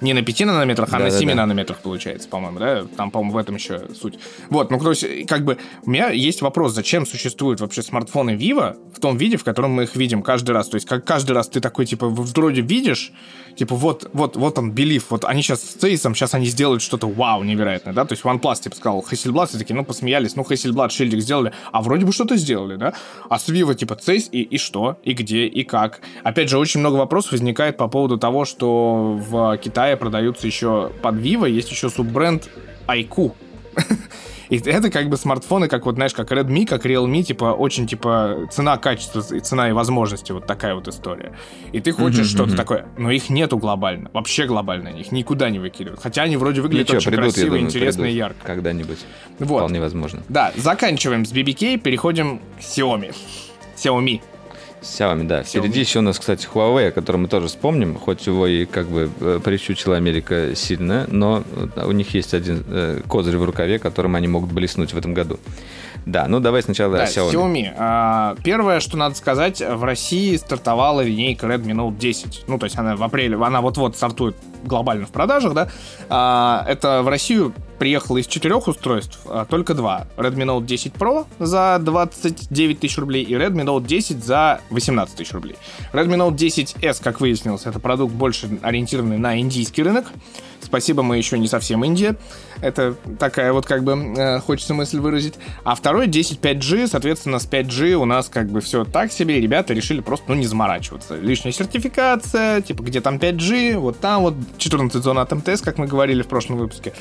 Не на 5 нанометрах, а да, на 7 да, да. нанометрах получается, по-моему, да? Там, по-моему, в этом еще суть. Вот, ну, то есть, как бы, у меня есть вопрос, зачем существуют вообще смартфоны Vivo в том виде, в котором мы их видим каждый раз? То есть, как каждый раз ты такой, типа, вроде видишь, типа, вот, вот, вот он, Belief, вот они сейчас с Цейсом, сейчас они сделают что-то вау, невероятное, да? То есть, OnePlus, типа, сказал, Hasselblad, все такие, ну, посмеялись, ну, Hasselblad, шильдик сделали, а вроде бы что-то сделали, да? А с Vivo, типа, Цейс и, и что, и где, и как? Опять же, очень много вопросов возникает по поводу того, что в Китае продаются еще под Vivo, есть еще суббренд IQ. И это как бы смартфоны, как вот, знаешь, как Redmi, как Realme, типа, очень, типа, цена, качество, цена и возможности, вот такая вот история. И ты хочешь mm-hmm, что-то mm-hmm. такое, но их нету глобально, вообще глобально, их никуда не выкидывают. Хотя они вроде выглядят Ничего, очень придут, красиво, думаю, интересно и ярко. Когда-нибудь. Вот. Вполне возможно. Да, заканчиваем с BBK, переходим к Xiaomi. Xiaomi. Xiaomi, да. Xiaomi. Впереди еще у нас, кстати, Huawei, о котором мы тоже вспомним, хоть его и как бы э, прищучила Америка сильно, но э, у них есть один э, козырь в рукаве, которым они могут блеснуть в этом году. Да, ну давай сначала да, Xiaomi. Xiaomi. А, первое, что надо сказать, в России стартовала линейка Redmi Note 10. Ну, то есть она в апреле, она вот-вот стартует глобально в продажах, да. А, это в Россию приехало из четырех устройств а, только два. Redmi Note 10 Pro за 29 тысяч рублей и Redmi Note 10 за 18 тысяч рублей. Redmi Note 10S, как выяснилось, это продукт больше ориентированный на индийский рынок. Спасибо, мы еще не совсем Индия. Это такая вот как бы э, хочется мысль выразить. А второй 10 5G, соответственно, с 5G у нас как бы все так себе. Ребята решили просто, ну, не заморачиваться. Лишняя сертификация, типа, где там 5G, вот там вот 14 зон от МТС, как мы говорили в прошлом выпуске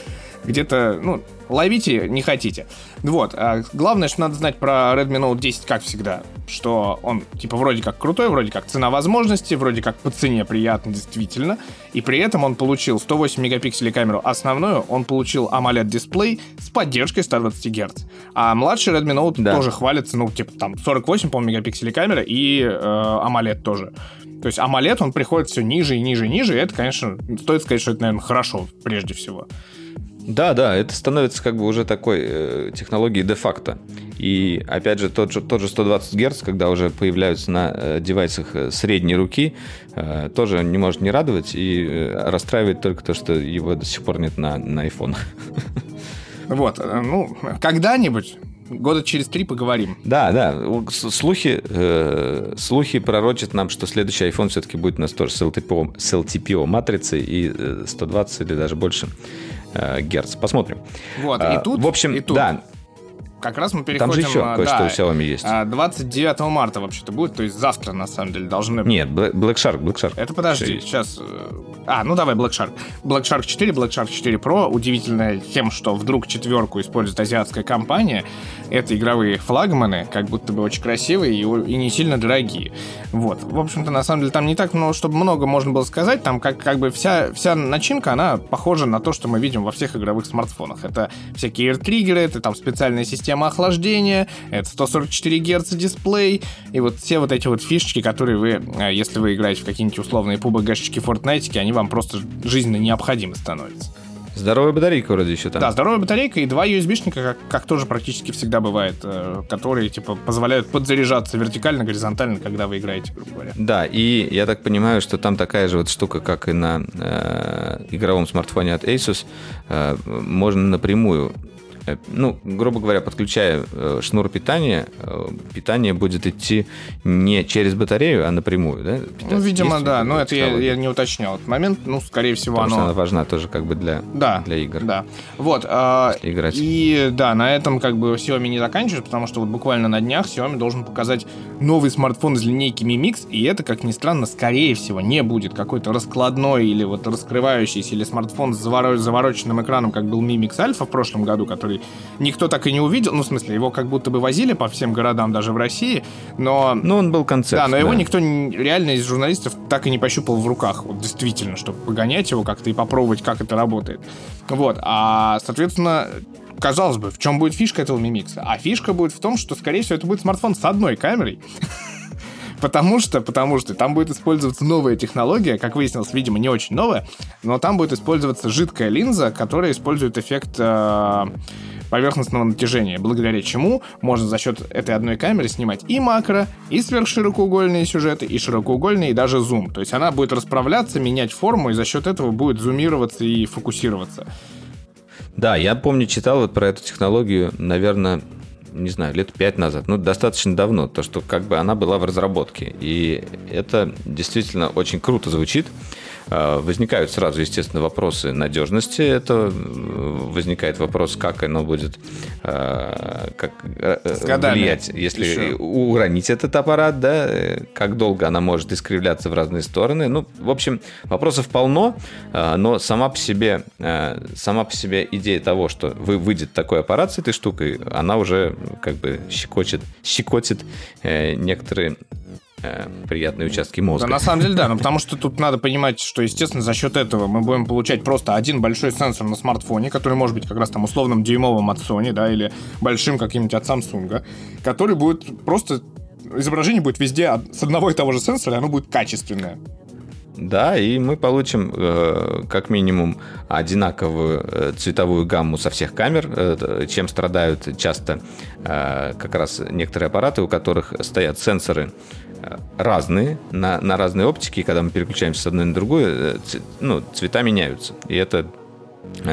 где-то, ну, ловите, не хотите. Вот. А главное, что надо знать про Redmi Note 10, как всегда, что он, типа, вроде как крутой, вроде как цена возможности, вроде как по цене приятно, действительно. И при этом он получил 108 мегапикселей камеру основную, он получил AMOLED-дисплей с поддержкой 120 Гц. А младший Redmi Note да. тоже хвалится, ну, типа, там, 48, по мегапикселей камера и э, AMOLED тоже. То есть AMOLED, он приходит все ниже и ниже и ниже, и это, конечно, стоит сказать, что это, наверное, хорошо, прежде всего. Да, да, это становится как бы уже такой э, технологией де-факто. И опять же тот, же, тот же 120 Гц, когда уже появляются на э, девайсах э, средней руки, э, тоже не может не радовать и э, расстраивает только то, что его до сих пор нет на, на iPhone. Вот, э, ну, когда-нибудь года через три поговорим. Да, да. Слухи, э, слухи пророчат нам, что следующий iPhone все-таки будет у нас тоже с LTPO, с LTPO матрицей и 120 э, или даже больше э, герц. Посмотрим. Вот, а, и тут, в общем, и тут. да, как раз мы переходим... Там же еще кое-что да, у Xiaomi есть. 29 марта вообще-то будет, то есть завтра, на самом деле, должны... Нет, Black Shark, Black Shark. Это подожди, сейчас... А, ну давай Black Shark. Black Shark 4, Black Shark 4 Pro. Удивительно тем, что вдруг четверку использует азиатская компания. Это игровые флагманы, как будто бы очень красивые и, и не сильно дорогие. Вот. В общем-то, на самом деле, там не так много, чтобы много можно было сказать. Там как, как бы вся, вся начинка, она похожа на то, что мы видим во всех игровых смартфонах. Это всякие AirTrigger, это там специальная система охлаждения, это 144 Гц дисплей, и вот все вот эти вот фишечки, которые вы, э, если вы играете в какие-нибудь условные PUBG-шечки, Fortnite, они вам просто жизненно необходимы становятся. Здоровая батарейка вроде еще там. Да, здоровая батарейка и два USB-шника, как, как тоже практически всегда бывает, э, которые, типа, позволяют подзаряжаться вертикально, горизонтально, когда вы играете, грубо говоря. Да, и я так понимаю, что там такая же вот штука, как и на э, игровом смартфоне от Asus, э, можно напрямую ну, грубо говоря, подключая э, шнур питания, э, питание будет идти не через батарею, а напрямую, да? Ну, видимо, да, но это я, я не уточнял этот момент, ну, скорее всего, Потому оно... что она важна тоже как бы для, да, для игр. Да, вот. Э, играть. И да, на этом как бы Xiaomi не заканчивает, потому что вот буквально на днях Xiaomi должен показать новый смартфон из линейки Mi Mix, и это, как ни странно, скорее всего, не будет какой-то раскладной или вот раскрывающийся, или смартфон с завороченным экраном, как был Mi Mix Alpha в прошлом году, который никто так и не увидел. Ну, в смысле, его как будто бы возили по всем городам, даже в России, но... Ну, он был концепт. Да, но его никто реально из журналистов так и не пощупал в руках, вот действительно, чтобы погонять его как-то и попробовать, как это работает. Вот, а, соответственно, казалось бы, в чем будет фишка этого мимикса? А фишка будет в том, что, скорее всего, это будет смартфон с одной камерой, Потому что, потому что там будет использоваться новая технология, как выяснилось, видимо, не очень новая, но там будет использоваться жидкая линза, которая использует эффект э, поверхностного натяжения, благодаря чему можно за счет этой одной камеры снимать и макро, и сверхширокоугольные сюжеты, и широкоугольные, и даже зум. То есть она будет расправляться, менять форму, и за счет этого будет зумироваться и фокусироваться. Да, я помню, читал вот про эту технологию, наверное, не знаю, лет пять назад, ну, достаточно давно, то, что как бы она была в разработке. И это действительно очень круто звучит. А, возникают сразу, естественно, вопросы надежности. Это возникает вопрос, как оно будет а, как, э, влиять, если Еще. уронить этот аппарат, да, как долго она может искривляться в разные стороны. Ну, в общем, вопросов полно, а, но сама по себе, сама по себе идея того, что вы выйдет такой аппарат с этой штукой, она уже как бы щекочет, щекотит э, некоторые э, приятные участки мозга. Да, на самом деле, да, но потому что тут надо понимать, что, естественно, за счет этого мы будем получать просто один большой сенсор на смартфоне, который может быть как раз там условным дюймовым от Sony, да, или большим каким-нибудь от Samsung, который будет просто изображение будет везде с одного и того же сенсора, и оно будет качественное. Да, и мы получим э, как минимум одинаковую э, цветовую гамму со всех камер, э, чем страдают часто э, как раз некоторые аппараты, у которых стоят сенсоры разные, на, на разные оптики, и когда мы переключаемся с одной на другую, э, ну, цвета меняются. И это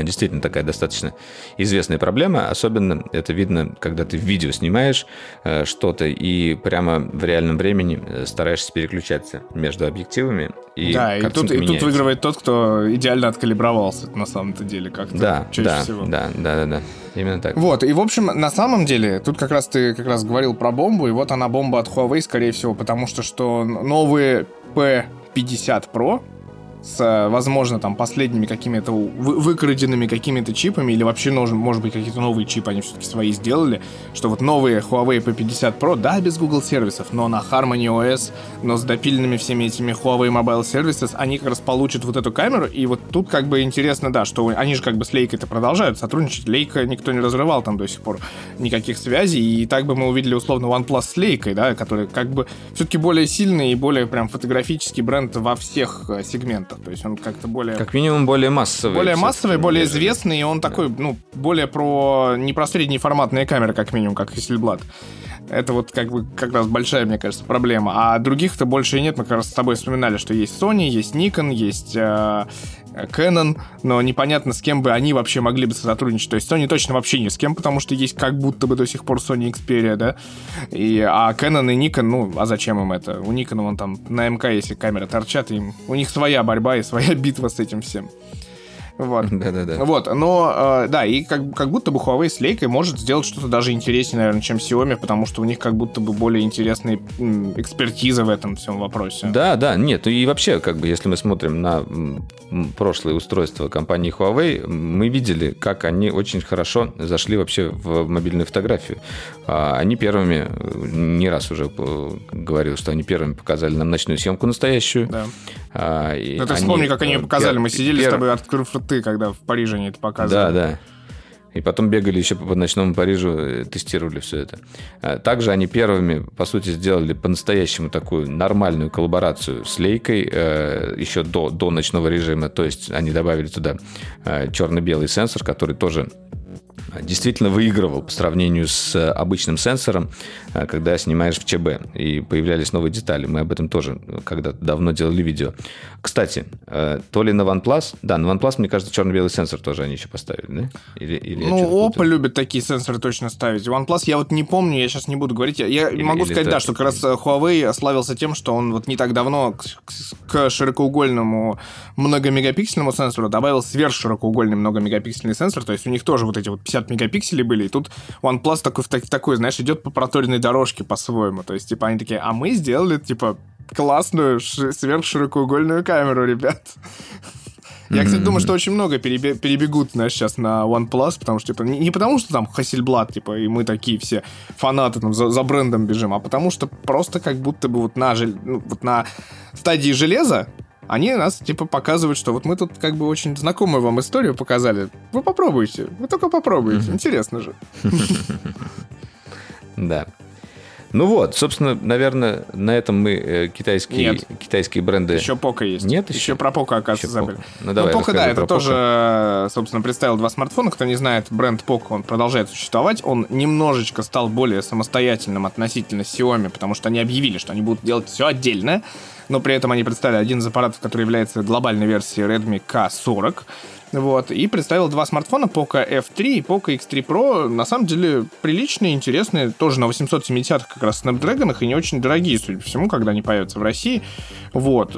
действительно такая достаточно известная проблема. Особенно это видно, когда ты в видео снимаешь э, что-то и прямо в реальном времени э, стараешься переключаться между объективами. И да, и тут, и тут выигрывает тот, кто идеально откалибровался на самом-то деле как-то да, чаще да, всего. Да, да, да, да. Именно так. Вот, и в общем, на самом деле, тут как раз ты как раз говорил про бомбу, и вот она бомба от Huawei, скорее всего, потому что что новые P50 Pro с, возможно, там последними какими-то вы, выкраденными какими-то чипами, или вообще, нужен, может быть, какие-то новые чипы они все-таки свои сделали, что вот новые Huawei P50 Pro, да, без Google сервисов, но на Harmony OS, но с допиленными всеми этими Huawei Mobile Services, они как раз получат вот эту камеру, и вот тут как бы интересно, да, что они же как бы с Лейкой-то продолжают сотрудничать, Лейка никто не разрывал там до сих пор никаких связей, и так бы мы увидели условно OnePlus с Лейкой, да, который как бы все-таки более сильный и более прям фотографический бренд во всех э, сегментах. То есть он как-то более... Как минимум более массовый. Более массовый, более известный, и он да. такой, ну, более про... Не про среднеформатные камеры, как минимум, как Hasselblad. Это вот как бы как раз большая, мне кажется, проблема. А других-то больше и нет. Мы как раз с тобой вспоминали, что есть Sony, есть Nikon, есть э, Canon, но непонятно, с кем бы они вообще могли бы сотрудничать. То есть Sony точно вообще ни с кем, потому что есть как будто бы до сих пор Sony Xperia, да? И, а Canon и Nikon, ну, а зачем им это? У Nikon вон там на МК, если камеры торчат, им, у них своя борьба и своя битва с этим всем. Вот. Да-да-да. Вот, но, э, да, и как, как будто бы Huawei с лейкой может сделать что-то даже интереснее, наверное, чем Xiaomi, потому что у них как будто бы более интересные экспертиза в этом всем вопросе. Да, да, нет, и вообще, как бы, если мы смотрим на прошлые устройства компании Huawei, мы видели, как они очень хорошо зашли вообще в мобильную фотографию. А, они первыми, не раз уже говорил, что они первыми показали нам ночную съемку настоящую. Да. А, ну, ты вспомни, как они ее показали. Мы сидели пер... с тобой, открыв рты, когда в Париже они это показывали. Да, да. И потом бегали еще по ночному Парижу, э, тестировали все это. А, также они первыми, по сути, сделали по-настоящему такую нормальную коллаборацию с Лейкой э, еще до, до ночного режима. То есть они добавили туда э, черно-белый сенсор, который тоже действительно выигрывал по сравнению с э, обычным сенсором, э, когда снимаешь в ЧБ, и появлялись новые детали. Мы об этом тоже э, когда давно делали видео. Кстати, то ли на OnePlus, да, на OnePlus, мне кажется, черно-белый сенсор тоже они еще поставили, да? Или, или ну, Oppo любит такие сенсоры точно ставить. OnePlus я вот не помню, я сейчас не буду говорить. Я или, могу или сказать, это... да, что как раз Huawei славился тем, что он вот не так давно к, к широкоугольному многомегапиксельному сенсору добавил сверхширокоугольный многомегапиксельный сенсор, то есть у них тоже вот эти вот 50 мегапикселей были, и тут OnePlus такой, такой знаешь, идет по проторенной дорожке по-своему. То есть, типа, они такие, а мы сделали, типа, классную сверхширокоугольную камеру, ребят. Я, кстати, думаю, что очень много перебегут, знаешь, сейчас на OnePlus, потому что, типа, не, не потому что там Hasselblad, типа, и мы такие все фанаты там за, за брендом бежим, а потому что просто как будто бы вот на, ну, вот на стадии железа они нас, типа, показывают, что вот мы тут как бы очень знакомую вам историю показали. Вы попробуйте, вы только попробуйте, интересно же. Да. Ну вот, собственно, наверное, на этом мы э, китайские, Нет. китайские бренды... Еще Пока есть. Нет еще? Еще про Пока, оказывается, забыли. Ну, давай, ну Poco, да, это тоже, Poco. собственно, представил два смартфона. Кто не знает, бренд Poco, он продолжает существовать. Он немножечко стал более самостоятельным относительно Xiaomi, потому что они объявили, что они будут делать все отдельно но при этом они представили один из аппаратов, который является глобальной версией Redmi K40. Вот, и представил два смартфона, Poco F3 и Poco X3 Pro. На самом деле приличные, интересные, тоже на 870 как раз Snapdragon и не очень дорогие, судя по всему, когда они появятся в России. Вот,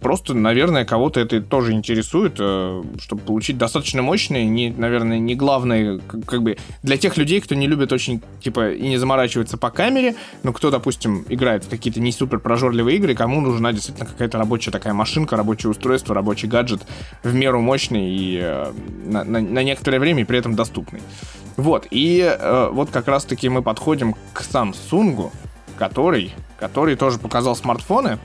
просто, наверное, кого-то это тоже интересует, э, чтобы получить достаточно мощные, не, наверное, не главное, как бы для тех людей, кто не любит очень, типа, и не заморачивается по камере, но кто, допустим, играет в какие-то не супер прожорливые игры, кому нужна действительно какая-то рабочая такая машинка, рабочее устройство, рабочий гаджет в меру мощный и э, на, на, на некоторое время и при этом доступный. Вот, и э, вот как раз-таки мы подходим к Samsung, который, который тоже показал смартфоны,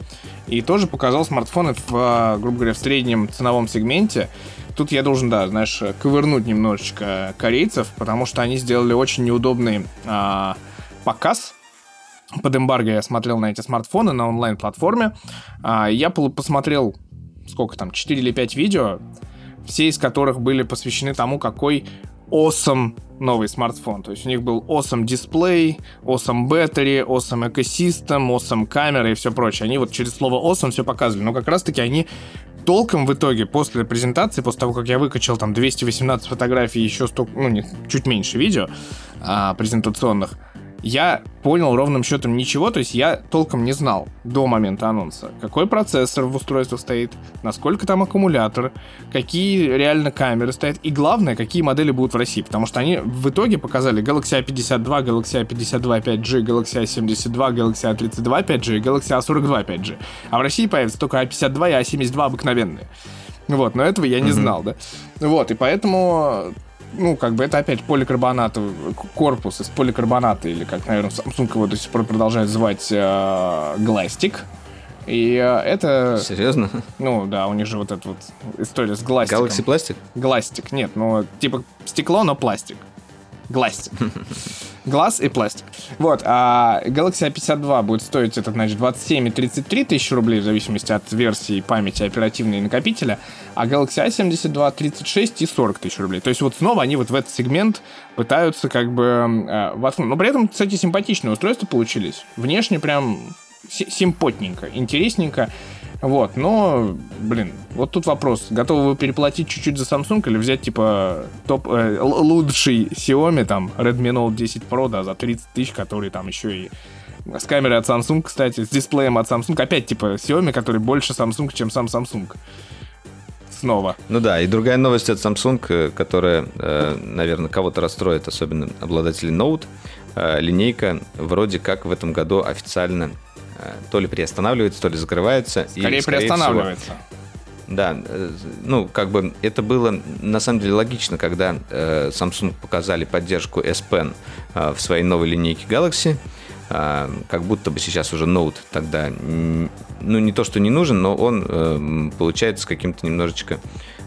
и тоже показал смартфоны в, э, грубо говоря, в среднем ценовом сегменте. Тут я должен, да, знаешь, ковырнуть немножечко корейцев, потому что они сделали очень неудобный а, показ под эмбарго я смотрел на эти смартфоны на онлайн-платформе. А, я посмотрел, сколько там, 4 или 5 видео, все из которых были посвящены тому, какой awesome новый смартфон. То есть у них был awesome дисплей, awesome battery, awesome ecosystem, awesome камера и все прочее. Они вот через слово awesome все показывали. Но как раз-таки они толком в итоге после презентации, после того, как я выкачал там 218 фотографий, еще столько, ну, не, чуть меньше видео а, презентационных, я понял ровным счетом ничего, то есть я толком не знал до момента анонса, какой процессор в устройстве стоит, насколько там аккумулятор, какие реально камеры стоят, и главное, какие модели будут в России, потому что они в итоге показали Galaxy A52, Galaxy A52 5G, Galaxy A72, Galaxy A32 5G, Galaxy A42 5G, а в России появится только A52 и A72 обыкновенные. Вот, но этого я не mm-hmm. знал, да. Вот, и поэтому ну, как бы это опять поликарбонат, корпус из поликарбоната, или как, наверное, Samsung его до сих пор продолжает звать э, гластик. И э, это... Серьезно? Ну, да, у них же вот эта вот история с гластиком. Galaxy Plastic? Гластик, нет, ну, типа стекло, но пластик. Гластик. Глаз и пластик. Вот, а Galaxy A52 будет стоить, это, значит, 27 и 33 тысячи рублей, в зависимости от версии памяти оперативной и накопителя, а Galaxy A72 36 и 40 тысяч рублей. То есть вот снова они вот в этот сегмент пытаются как бы э, воткнуть. Но при этом, кстати, симпатичные устройства получились. Внешне прям симпотненько, интересненько. Вот, но, блин, вот тут вопрос. Готовы вы переплатить чуть-чуть за Samsung или взять, типа, топ, э, лучший Xiaomi, там, Redmi Note 10 Pro, да, за 30 тысяч, который там еще и с камерой от Samsung, кстати, с дисплеем от Samsung. Опять, типа, Xiaomi, который больше Samsung, чем сам Samsung. Снова. Ну да, и другая новость от Samsung, э, которая, э, наверное, кого-то расстроит, особенно обладателей Note. Э, линейка вроде как в этом году официально то ли приостанавливается, то ли закрывается. Скорее, и, скорее приостанавливается. Всего, да, ну, как бы это было на самом деле логично, когда э, Samsung показали поддержку S Pen э, в своей новой линейке Galaxy. Э, как будто бы сейчас уже Note тогда, ну, не то, что не нужен, но он э, получается каким-то немножечко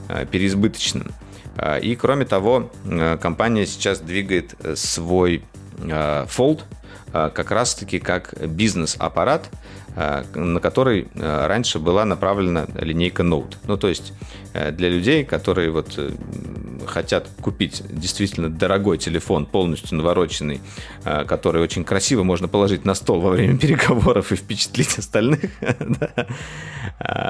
э, переизбыточным. Э, и, кроме того, компания сейчас двигает свой э, Fold Э, как раз-таки как бизнес-аппарат, на который э, раньше была направлена линейка Note. Ну, то есть для людей, которые вот хотят купить действительно дорогой телефон, полностью навороченный, который очень красиво можно положить на стол во время переговоров и впечатлить остальных.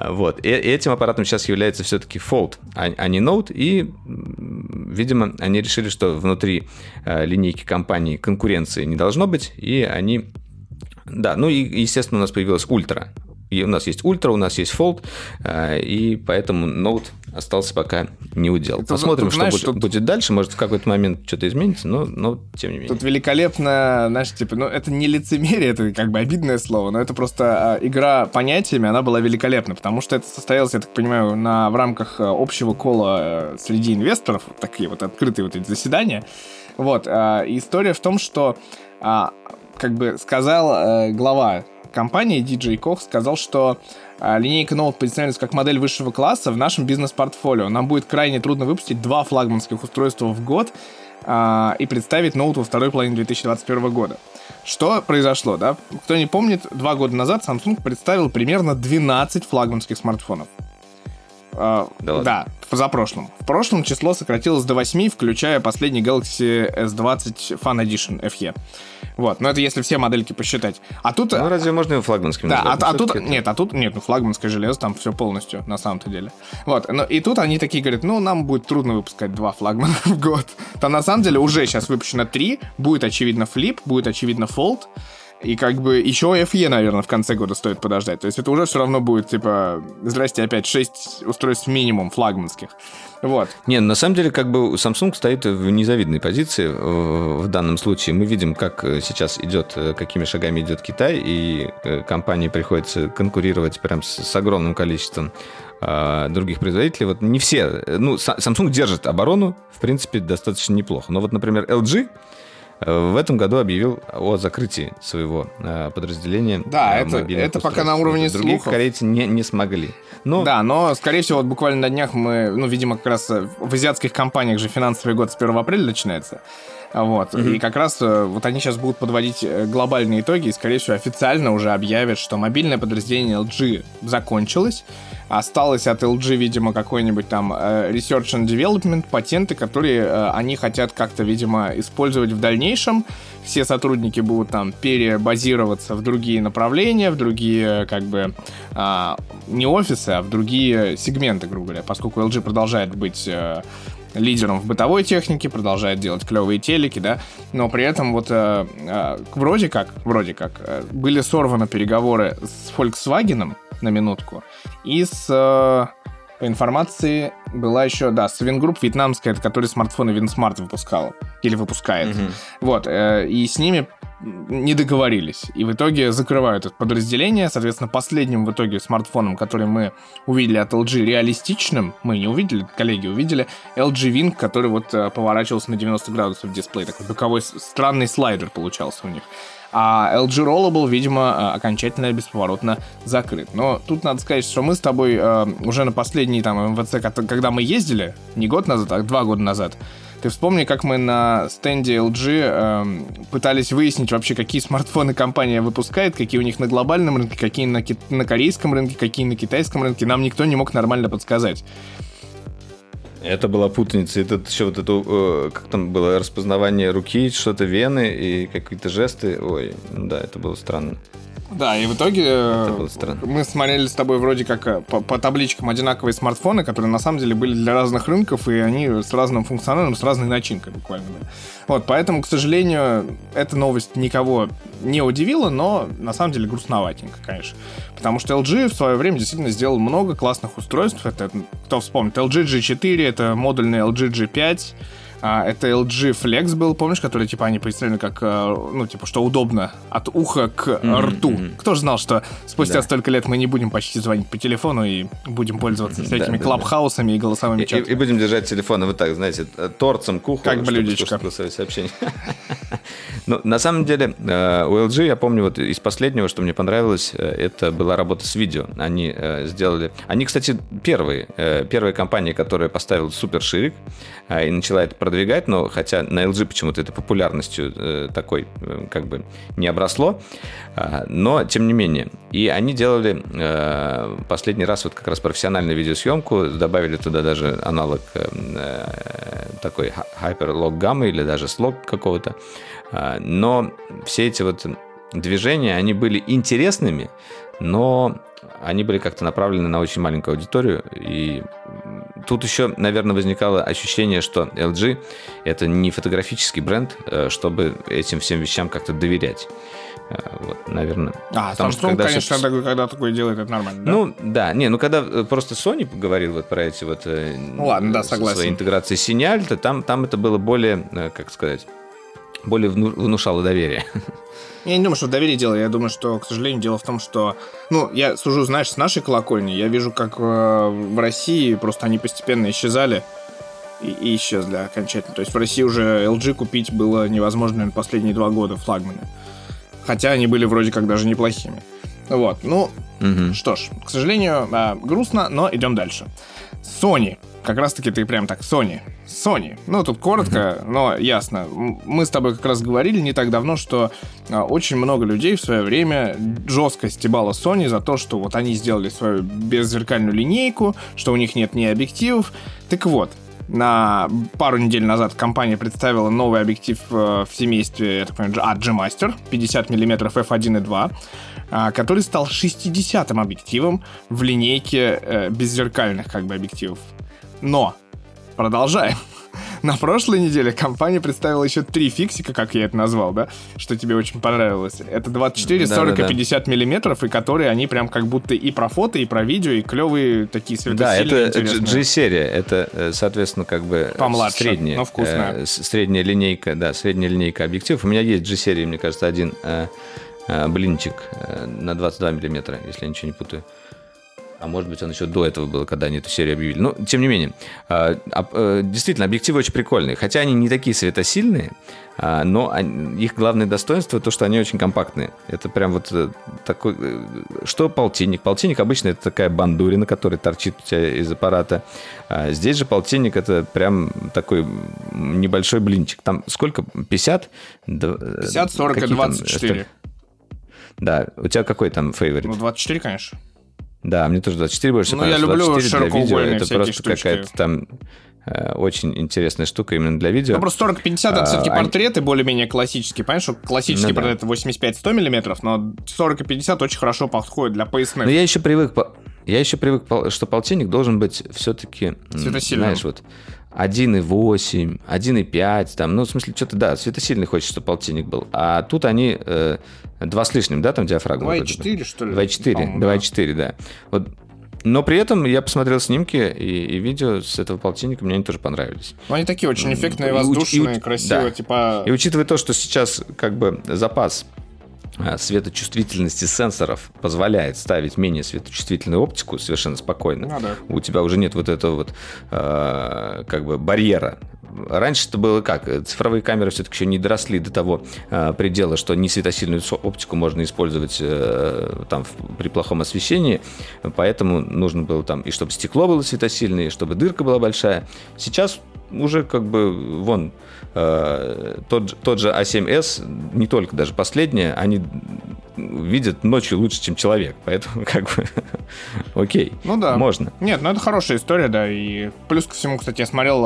Вот. И этим аппаратом сейчас является все-таки Fold, а, а не Note. И, видимо, они решили, что внутри линейки компании конкуренции не должно быть, и они... Да, ну и, естественно, у нас появилась ультра. И у нас есть ультра, у нас есть Fold, э, и поэтому Note остался пока не удел. Тут, Посмотрим, тут, что, знаешь, будет, тут... будет дальше. Может, в какой-то момент что-то изменится, но, но тем не менее. Тут великолепно, знаешь, типа, ну, это не лицемерие, это как бы обидное слово, но это просто а, игра понятиями, она была великолепна, потому что это состоялось, я так понимаю, на, в рамках а, общего кола э, среди инвесторов, такие вот открытые вот эти заседания. Вот, история в том, что а, как бы сказал э, глава компании DJ Koch, сказал, что э, линейка Note позиционируется как модель высшего класса в нашем бизнес-портфолио. Нам будет крайне трудно выпустить два флагманских устройства в год э, и представить Note во второй половине 2021 года. Что произошло, да? Кто не помнит, два года назад Samsung представил примерно 12 флагманских смартфонов. Uh, да, да, в прошлом. В прошлом число сократилось до 8, включая последний Galaxy S20 Fan Edition FE. Вот, но это если все модельки посчитать. А тут... Ну, разве можно его флагманским Да, а, а тут... Это... Нет, а тут... Нет, ну, флагманское железо, там все полностью, на самом-то деле. Вот, но и тут они такие говорят, ну, нам будет трудно выпускать два флагмана в год. Там, на самом деле, уже сейчас выпущено три. Будет, очевидно, Flip, будет, очевидно, Fold. И как бы еще FE, наверное, в конце года стоит подождать. То есть это уже все равно будет, типа, здрасте, опять 6 устройств минимум флагманских. Вот. Не, на самом деле, как бы Samsung стоит в незавидной позиции в данном случае. Мы видим, как сейчас идет, какими шагами идет Китай, и э, компании приходится конкурировать прям с, с огромным количеством а, других производителей. Вот не все, ну, Samsung держит оборону, в принципе, достаточно неплохо. Но вот, например, LG в этом году объявил о закрытии своего э, подразделения. Да, это, это пока на уровне Другие слухов. корейцы не, не смогли. Но... Да, но, скорее всего, вот буквально на днях мы, ну, видимо, как раз в азиатских компаниях же финансовый год с 1 апреля начинается. Вот. Mm-hmm. И как раз э, вот они сейчас будут подводить э, глобальные итоги и, скорее всего, официально уже объявят, что мобильное подразделение LG закончилось. Осталось от LG, видимо, какой-нибудь там э, Research and Development, патенты, которые они хотят как-то, видимо, использовать в дальнейшем. Все сотрудники будут там перебазироваться в другие направления, в другие, как бы, а, не офисы, а в другие сегменты, грубо говоря, поскольку LG продолжает быть лидером в бытовой технике, продолжает делать клевые телеки, да, но при этом вот э, э, вроде как, вроде как, э, были сорваны переговоры с Volkswagen на минутку и с... Э, по информации была еще, да, с Vingroup вьетнамская, который смартфоны VinSmart выпускал. Или выпускает. Mm-hmm. Вот. Э, и с ними не договорились. И в итоге закрывают это подразделение. Соответственно, последним в итоге смартфоном, который мы увидели от LG реалистичным, мы не увидели, коллеги увидели, LG Wing, который вот э, поворачивался на 90 градусов дисплей. Такой боковой странный слайдер получался у них. А LG Rollable, видимо, э, окончательно бесповоротно закрыт. Но тут надо сказать, что мы с тобой э, уже на последний там МВЦ, когда мы ездили, не год назад, а два года назад, Ты вспомни, как мы на стенде LG эм, пытались выяснить вообще, какие смартфоны компания выпускает, какие у них на глобальном рынке, какие на, ки- на корейском рынке, какие на китайском рынке. Нам никто не мог нормально подсказать. Это была путаница. Это еще вот это, э, как там было, распознавание руки, что-то вены и какие-то жесты. Ой, ну да, это было странно. Да, и в итоге э, мы смотрели с тобой вроде как э, по, по табличкам одинаковые смартфоны, которые на самом деле были для разных рынков, и они с разным функционалом, с разной начинкой буквально. Вот, поэтому, к сожалению, эта новость никого не удивила, но на самом деле грустноватенько, конечно. Потому что LG в свое время действительно сделал много классных устройств. Это, кто вспомнит, LG G4, это модульный LG G5, а, это LG Flex был, помнишь, который, типа, они представлены как, э, ну, типа, что удобно от уха к mm-hmm, рту. Mm-hmm. Кто же знал, что спустя да. столько лет мы не будем почти звонить по телефону и будем пользоваться всякими да, клабхаусами да. и голосовыми чатами. И, и будем держать телефоны вот так, знаете, торцем к уху. Как блюдечко. сообщение. Ну, на самом деле, э, у LG, я помню, вот из последнего, что мне понравилось, э, это была работа с видео. Они сделали... Они, кстати, первые, первая компания, которая поставила супер ширик и начала это продвигать, но хотя на LG почему-то это популярностью э, такой э, как бы не обросло, э, но тем не менее. И они делали э, последний раз вот как раз профессиональную видеосъемку, добавили туда даже аналог э, такой Hyperlog гаммы или даже слог какого-то, э, но все эти вот движения, они были интересными, но они были как-то направлены на очень маленькую аудиторию, и тут еще, наверное, возникало ощущение, что LG это не фотографический бренд, э, чтобы этим всем вещам как-то доверять. Э, вот, наверное. А, Потому Samsung, что, когда конечно, все... такой, когда такое делает, это нормально, да? Ну, да, не, ну когда э, просто Sony говорил вот про эти вот... Ну, ладно, да, согласен. Свои интеграции синяль, то там, там это было более, как сказать, более внушало доверие. Я не думаю, что доверие дело. Я думаю, что, к сожалению, дело в том, что... Ну, я сужу, знаешь, с нашей колокольни. Я вижу, как э, в России просто они постепенно исчезали и, и исчезли окончательно. То есть в России уже LG купить было невозможно наверное, последние два года флагманы. Хотя они были вроде как даже неплохими. Вот, ну, угу. что ж, к сожалению, э, грустно, но идем дальше. Sony как раз-таки ты прям так, Sony. Sony. Ну, тут коротко, но ясно. Мы с тобой как раз говорили не так давно, что а, очень много людей в свое время жестко стебало Sony за то, что вот они сделали свою беззеркальную линейку, что у них нет ни объективов. Так вот, на пару недель назад компания представила новый объектив э, в семействе, я так понимаю, а, G-Master 50 мм f1.2, который стал 60-м объективом в линейке э, беззеркальных как бы объективов. Но, продолжаем. На прошлой неделе компания представила еще три фиксика, как я это назвал, да? Что тебе очень понравилось. Это 24, да, 40 да, и 50 да. миллиметров, и которые они прям как будто и про фото, и про видео, и клевые такие светосильные. Да, это G-серия. Это, э, соответственно, как бы Помладше, средняя. но вкусная. Э, средняя линейка, да, средняя линейка объективов. У меня есть G-серия, мне кажется, один э, э, блинчик э, на 22 миллиметра, если я ничего не путаю. А может быть, он еще до этого был, когда они эту серию объявили. Но, тем не менее, а, а, действительно, объективы очень прикольные. Хотя они не такие светосильные, а, но их главное достоинство то, что они очень компактные. Это прям вот э, такой... Э, что полтинник? Полтинник обычно это такая бандурина, которая торчит у тебя из аппарата. Здесь же полтинник это прям такой небольшой блинчик. Там сколько? 50? 50, 40 и 24. Да, у тебя какой там фейворит? Ну, 24, конечно. Да, мне тоже 24 больше Ну, я люблю широкоугольные Это просто какая-то там э, очень интересная штука именно для видео. Ну, просто 40-50 это а, все-таки портреты более-менее классические. Понимаешь, что классический ну, портрет да. 85-100 мм, но 40 и 50 очень хорошо подходит для поясных. Но я еще привык, я еще привык, что полтинник должен быть все-таки, знаешь, вот 1,8, 1,5, там, ну, в смысле, что-то, да, светосильный хочется, чтобы полтинник был. А тут они э, два с лишним, да, там диафрагма? 2,4, что ли? 2,4, 2,4, да. Вот но при этом я посмотрел снимки и, и видео с этого полтинника, мне они тоже понравились. Ну, они такие очень эффектные, воздушные, и, красивые, да. типа... И учитывая то, что сейчас как бы запас светочувствительности сенсоров позволяет ставить менее светочувствительную оптику совершенно спокойно. А, да. У тебя уже нет вот этого вот э, как бы барьера. Раньше это было как? Цифровые камеры все-таки еще не доросли до того э, предела, что не светосильную оптику можно использовать э, там при плохом освещении, поэтому нужно было там и чтобы стекло было светосильное, и чтобы дырка была большая. Сейчас уже как бы, вон, э, тот, тот же А7S, не только даже последние, они видят ночью лучше, чем человек. Поэтому, как бы, окей. Ну да. Можно. Нет, ну это хорошая история, да. И плюс ко всему, кстати, я смотрел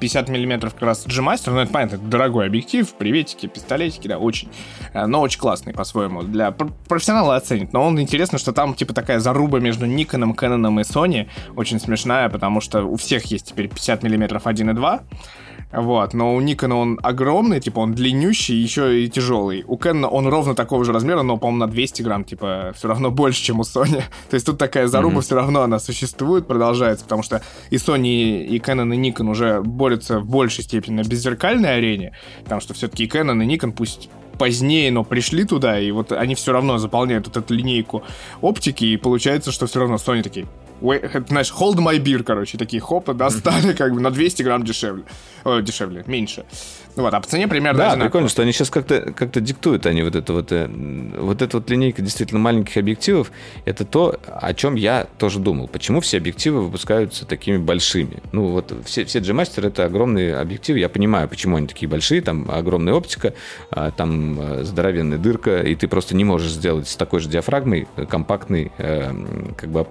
50 а, миллиметров как раз G-Master. Ну, это понятно, это дорогой объектив, приветики, пистолетики, да, очень. Э, но очень классный по-своему. Для профессионала оценит. Но он интересно, что там, типа, такая заруба между Никоном, Canon и Sony. Очень смешная, потому что у всех есть теперь 50 миллиметров 1.2. Вот, но у Никона он огромный, типа он длиннющий, еще и тяжелый. У Кэнона он ровно такого же размера, но, по-моему, на 200 грамм, типа, все равно больше, чем у Sony. То есть тут такая заруба mm-hmm. все равно она существует, продолжается, потому что и Sony, и Canon, и Nikon уже борются в большей степени на беззеркальной арене, потому что все-таки и Canon, и Nikon, пусть позднее, но пришли туда, и вот они все равно заполняют вот эту линейку оптики, и получается, что все равно Sony такие, знаешь, hold my beer, короче, такие хопа достали, как бы на 200 грамм дешевле. О, дешевле, меньше. Ну вот, а по цене примерно Да, одинаково. прикольно, что они сейчас как-то как диктуют они вот это вот, э, вот эта вот линейка действительно маленьких объективов, это то, о чем я тоже думал. Почему все объективы выпускаются такими большими? Ну вот все, все G-Master это огромные объективы, я понимаю, почему они такие большие, там огромная оптика, а, там э, здоровенная дырка, и ты просто не можешь сделать с такой же диафрагмой компактный, э, как бы,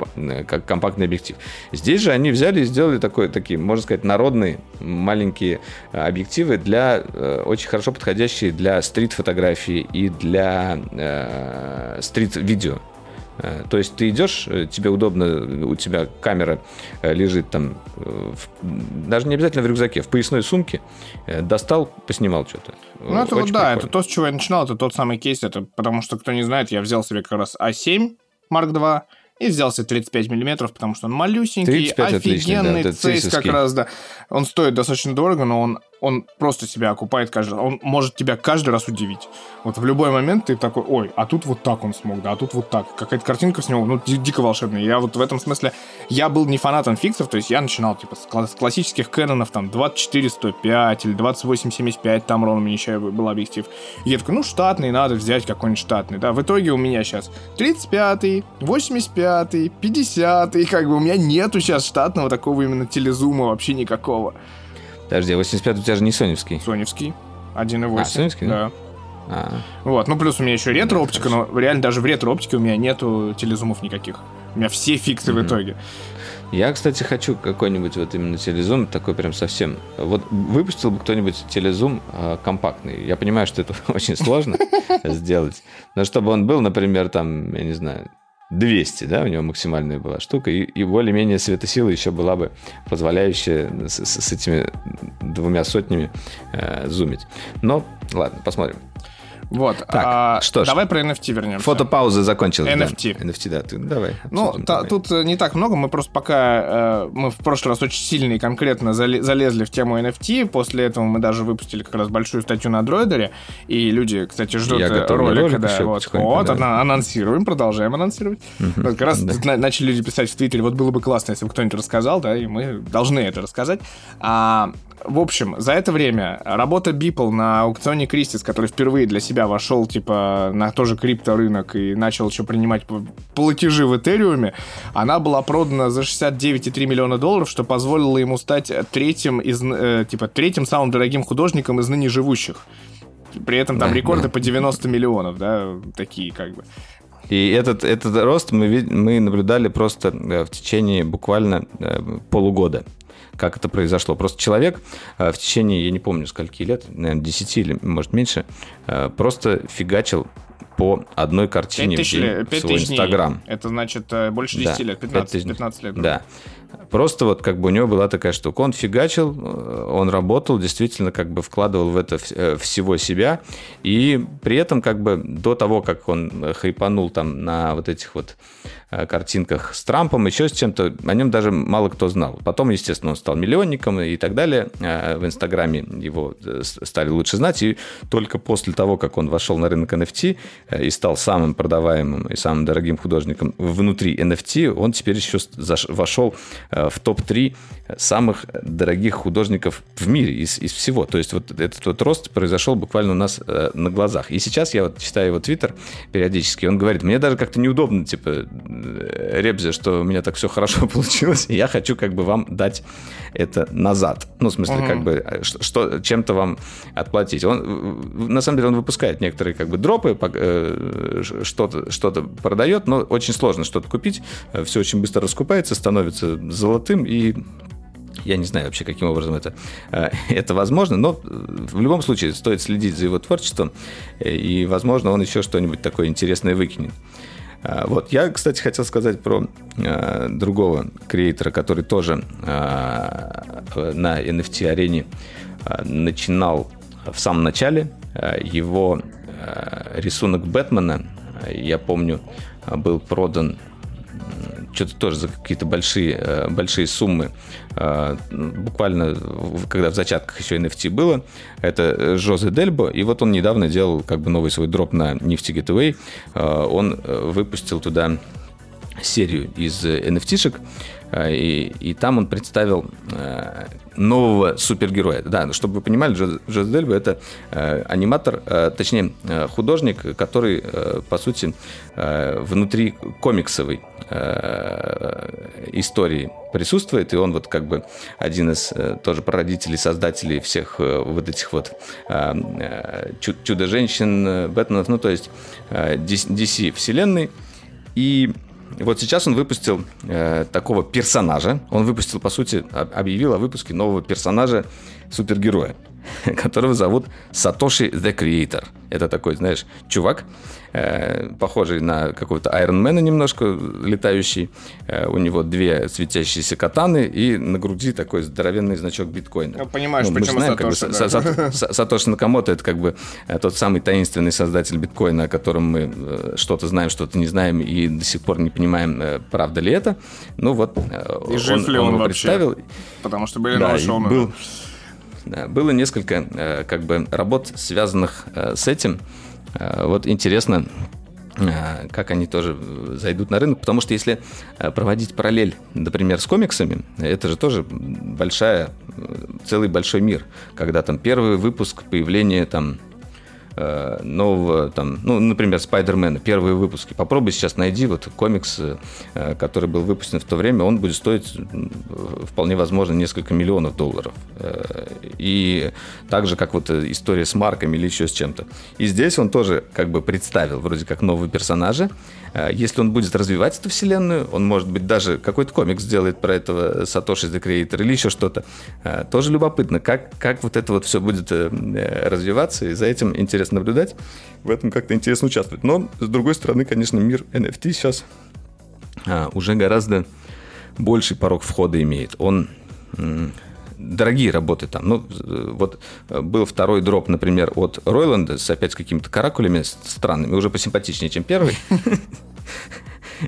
как компактный объектив. Здесь же они взяли и сделали такой, такие, можно сказать, народные маленькие объективы для э, очень хорошо подходящие для стрит-фотографии и для э, стрит-видео. Э, то есть ты идешь, э, тебе удобно, у тебя камера лежит там, в, даже не обязательно в рюкзаке, в поясной сумке, достал, поснимал что-то. Ну, это вот, да, это то, с чего я начинал, это тот самый кейс, это потому что, кто не знает, я взял себе как раз А7 Mark II, и взялся 35 миллиметров, потому что он малюсенький, офигенный, отлично, да, цейс как раз, да. Он стоит достаточно дорого, но он он просто себя окупает каждый раз. Он может тебя каждый раз удивить. Вот в любой момент ты такой, ой, а тут вот так он смог, да, а тут вот так. Какая-то картинка с него, ну, дико волшебная. Я вот в этом смысле, я был не фанатом фиксов, то есть я начинал, типа, с, с классических Кэнонов, там, 24-105 или 28-75, там ровно меня еще был объектив. И я такой, ну, штатный, надо взять какой-нибудь штатный, да. В итоге у меня сейчас 35-й, 85-й, 50-й, как бы у меня нету сейчас штатного такого именно телезума вообще никакого. Подожди, 85 у тебя же не соневский. Соневский. 1.8. А, соневский, да? А. Вот, ну плюс у меня еще ретро-оптика, но реально даже в ретро-оптике у меня нету телезумов никаких. У меня все фиксы mm-hmm. в итоге. Я, кстати, хочу какой-нибудь вот именно телезум, такой прям совсем. Вот выпустил бы кто-нибудь телезум э, компактный. Я понимаю, что это очень сложно сделать. Но чтобы он был, например, там, я не знаю, 200, да, у него максимальная была штука, и, и более-менее светосила еще была бы позволяющая с, с, с этими двумя сотнями э, зумить. Но, ладно, посмотрим. Вот. Так, а, что ж. Давай про NFT вернемся. Фотопауза закончилась. NFT. Да. NFT, да. Ты, давай. Ну, та, давай. тут э, не так много. Мы просто пока... Э, мы в прошлый раз очень сильно и конкретно залезли в тему NFT. После этого мы даже выпустили как раз большую статью на Дроидере. И люди, кстати, ждут Я э, ролика. Ролик да, вот, вот да. анонсируем, продолжаем анонсировать. Угу. Вот, как раз да. начали люди писать в Твиттере, вот было бы классно, если бы кто-нибудь рассказал, да, и мы должны это рассказать. А, в общем, за это время работа Beeple на аукционе Кристис, который впервые для себя вошел, типа, на тоже крипторынок и начал еще принимать платежи в Этериуме, она была продана за 69,3 миллиона долларов, что позволило ему стать третьим из, э, типа, третьим самым дорогим художником из ныне живущих. При этом там рекорды по 90 миллионов, да, такие как бы. И этот, этот рост мы, мы наблюдали просто э, в течение буквально э, полугода как это произошло. Просто человек э, в течение, я не помню, скольки лет, наверное, 10 или, может, меньше, э, просто фигачил по одной картине в день 5 в свой Инстаграм. Это значит э, больше 10 да, лет, 15, 15 лет. Да. Просто вот как бы у него была такая штука. Он фигачил, он работал, действительно как бы вкладывал в это всего себя. И при этом как бы до того, как он хайпанул там на вот этих вот Э, картинках с Трампом, еще с чем-то, о нем даже мало кто знал. Потом, естественно, он стал миллионником и так далее. Э, в Инстаграме его э, стали лучше знать. И только после того, как он вошел на рынок NFT, и стал самым продаваемым и самым дорогим художником внутри NFT, он теперь еще вошел в топ-3 самых дорогих художников в мире из, из всего. То есть вот этот вот рост произошел буквально у нас э, на глазах. И сейчас я вот читаю его твиттер периодически, он говорит, мне даже как-то неудобно, типа, э, Ребзе, что у меня так все хорошо получилось, и я хочу как бы вам дать это назад. Ну, в смысле, uh-huh. как бы, э, что, чем-то вам отплатить. Он, на самом деле, он выпускает некоторые как бы дропы, э, что-то, что-то продает, но очень сложно что-то купить. Э, все очень быстро раскупается, становится золотым, и я не знаю вообще, каким образом это, э, это возможно, но в любом случае стоит следить за его творчеством, э, и, возможно, он еще что-нибудь такое интересное выкинет. Э, вот. Я, кстати, хотел сказать про э, другого креатора, который тоже э, на NFT-арене э, начинал в самом начале. Его э, рисунок Бэтмена, я помню, был продан что-то тоже за какие-то большие, э, большие суммы. Э, буквально, когда в зачатках еще NFT было, это Жозе Дельбо, и вот он недавно делал как бы новый свой дроп на Nifty Gateway. Э, он выпустил туда серию из NFT-шек, и, и там он представил нового супергероя. Да, чтобы вы понимали, Джоз Дельбо это э, аниматор, э, точнее э, художник, который, э, по сути, э, внутри комиксовой э, истории присутствует, и он вот как бы один из э, тоже прародителей, создателей всех э, вот этих вот э, э чудо-женщин, э, Бэтменов, ну то есть э, DC вселенной. И вот сейчас он выпустил э, такого персонажа. Он выпустил, по сути, объявил о выпуске нового персонажа супергероя, которого зовут Сатоши the Creator. Это такой, знаешь, чувак, э, похожий на какого-то Айронмена немножко, летающий. Э, у него две светящиеся катаны и на груди такой здоровенный значок биткоина. Ну, понимаешь, ну, почему знаем, Сатоши, как бы, да. Са, Сатоши Накамото это как бы э, тот самый таинственный создатель биткоина, о котором мы что-то знаем, что-то не знаем и до сих пор не понимаем, правда ли это. Ну вот, и жив он, ли он, он вообще? представил. Потому что были да, шоу был, было несколько как бы работ, связанных с этим. Э, вот интересно, как они тоже зайдут на рынок, потому что если проводить параллель, например, с комиксами, это же тоже большая, целый большой мир, когда там первый выпуск появления там Э, нового, там, ну, например, Спайдермена, первые выпуски. Попробуй сейчас найди вот комикс, э, который был выпущен в то время, он будет стоить вполне возможно несколько миллионов долларов. Э, и так же, как вот история с марками или еще с чем-то. И здесь он тоже как бы представил вроде как новые персонажи. Если он будет развивать эту вселенную, он, может быть, даже какой-то комикс сделает про этого Сатоши the Creator или еще что-то. Тоже любопытно, как, как вот это вот все будет развиваться, и за этим интересно наблюдать, в этом как-то интересно участвовать. Но, с другой стороны, конечно, мир NFT сейчас уже гораздо больший порог входа имеет. Он дорогие работы там. Ну, вот э, был второй дроп, например, от Ройланда с опять с какими-то каракулями странными, уже посимпатичнее, чем первый.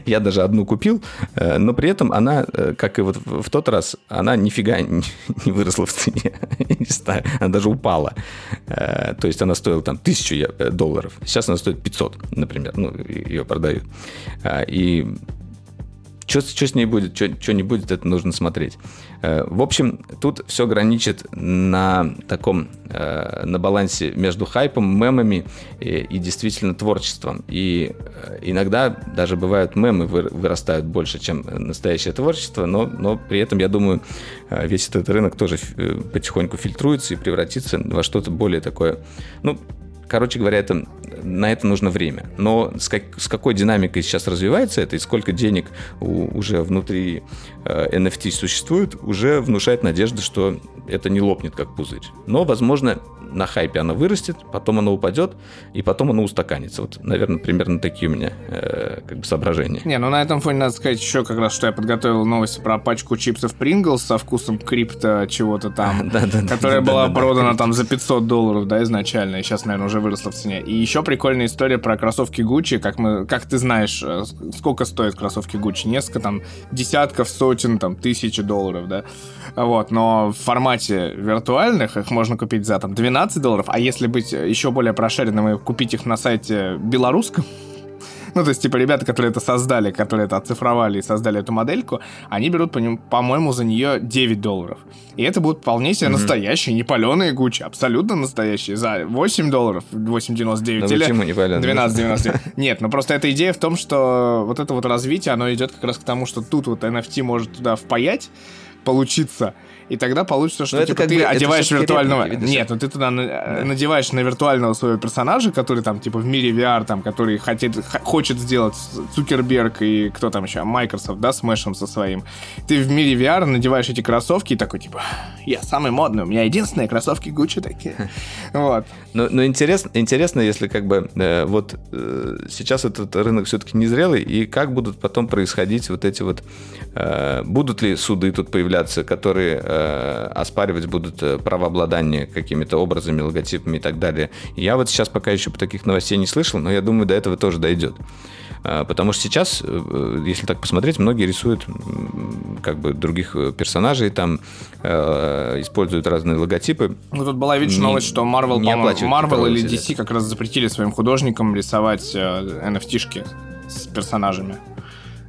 Я даже одну купил, э, но при этом она, э, как и вот в тот раз, она нифига не выросла в цене. Не знаю, она даже упала. То есть она стоила там тысячу долларов. Сейчас она стоит 500, например. Ну, ее продают. И что, с ней будет, что, не будет, это нужно смотреть. Э, в общем, тут все граничит на таком, э, на балансе между хайпом, мемами и, и действительно творчеством. И э, иногда даже бывают мемы вырастают больше, чем настоящее творчество, но, но при этом, я думаю, весь этот рынок тоже потихоньку фильтруется и превратится во что-то более такое, ну, Короче говоря, это, на это нужно время. Но с, как, с какой динамикой сейчас развивается это и сколько денег у, уже внутри э, NFT существует, уже внушает надежду, что это не лопнет как пузырь. Но, возможно, на хайпе оно вырастет, потом оно упадет, и потом оно устаканится. Вот, наверное, примерно такие у меня э, как бы соображения. Не, ну на этом фоне надо сказать еще как раз, что я подготовил новость про пачку чипсов Pringles со вкусом крипто чего-то там, которая была продана там за 500 долларов, да, изначально, и сейчас, наверное, уже выросла в цене. И еще прикольная история про кроссовки Gucci, как мы, как ты знаешь, э, сколько стоят кроссовки Gucci? Несколько там десятков, сотен, там, тысячи долларов, да. Вот, но в формате виртуальных их можно купить за там 12 долларов, а если быть еще более прошаренным и купить их на сайте белорусском, ну, то есть, типа, ребята, которые это создали, которые это оцифровали и создали эту модельку, они берут, по-моему, за нее 9 долларов. И это будут вполне себе mm-hmm. настоящие, не паленые Гуччи, абсолютно настоящие. За 8 долларов, 8,99 или почему не 12,99. Нет, ну просто эта идея в том, что вот это вот развитие, оно идет как раз к тому, что тут вот NFT может туда впаять, получиться, и тогда получится, что типа, ты бы, одеваешь виртуального... Реплики, Нет, ну ты туда да. надеваешь на виртуального своего персонажа, который там типа в мире VR, там, который хотит, хочет сделать Цукерберг и кто там еще, Microsoft, да, с Мэшем со своим. Ты в мире VR надеваешь эти кроссовки и такой типа, я самый модный, у меня единственные кроссовки Gucci такие. Вот. Но, но интересно, интересно, если как бы э, вот э, сейчас этот рынок все-таки незрелый, и как будут потом происходить вот эти вот, э, будут ли суды тут появляться, которые э, Э, оспаривать будут э, правообладание какими-то образами, логотипами и так далее. Я вот сейчас пока еще таких новостей не слышал, но я думаю, до этого тоже дойдет. Э, потому что сейчас, если так посмотреть, многие рисуют как бы других персонажей, там используют разные логотипы. Ну, тут была, видишь, новость, что Marvel, Marvel или DC как раз запретили своим художникам рисовать NFT-шки с персонажами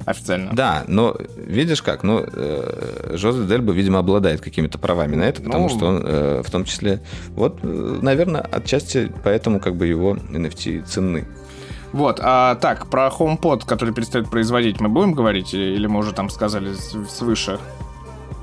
официально. Да, но видишь как, ну, э, Жозе Дельба, видимо, обладает какими-то правами на это, потому ну, что он э, в том числе, вот, э, наверное, отчасти поэтому как бы его NFT ценны. Вот, а так, про HomePod, который перестает производить, мы будем говорить, или мы уже там сказали свыше?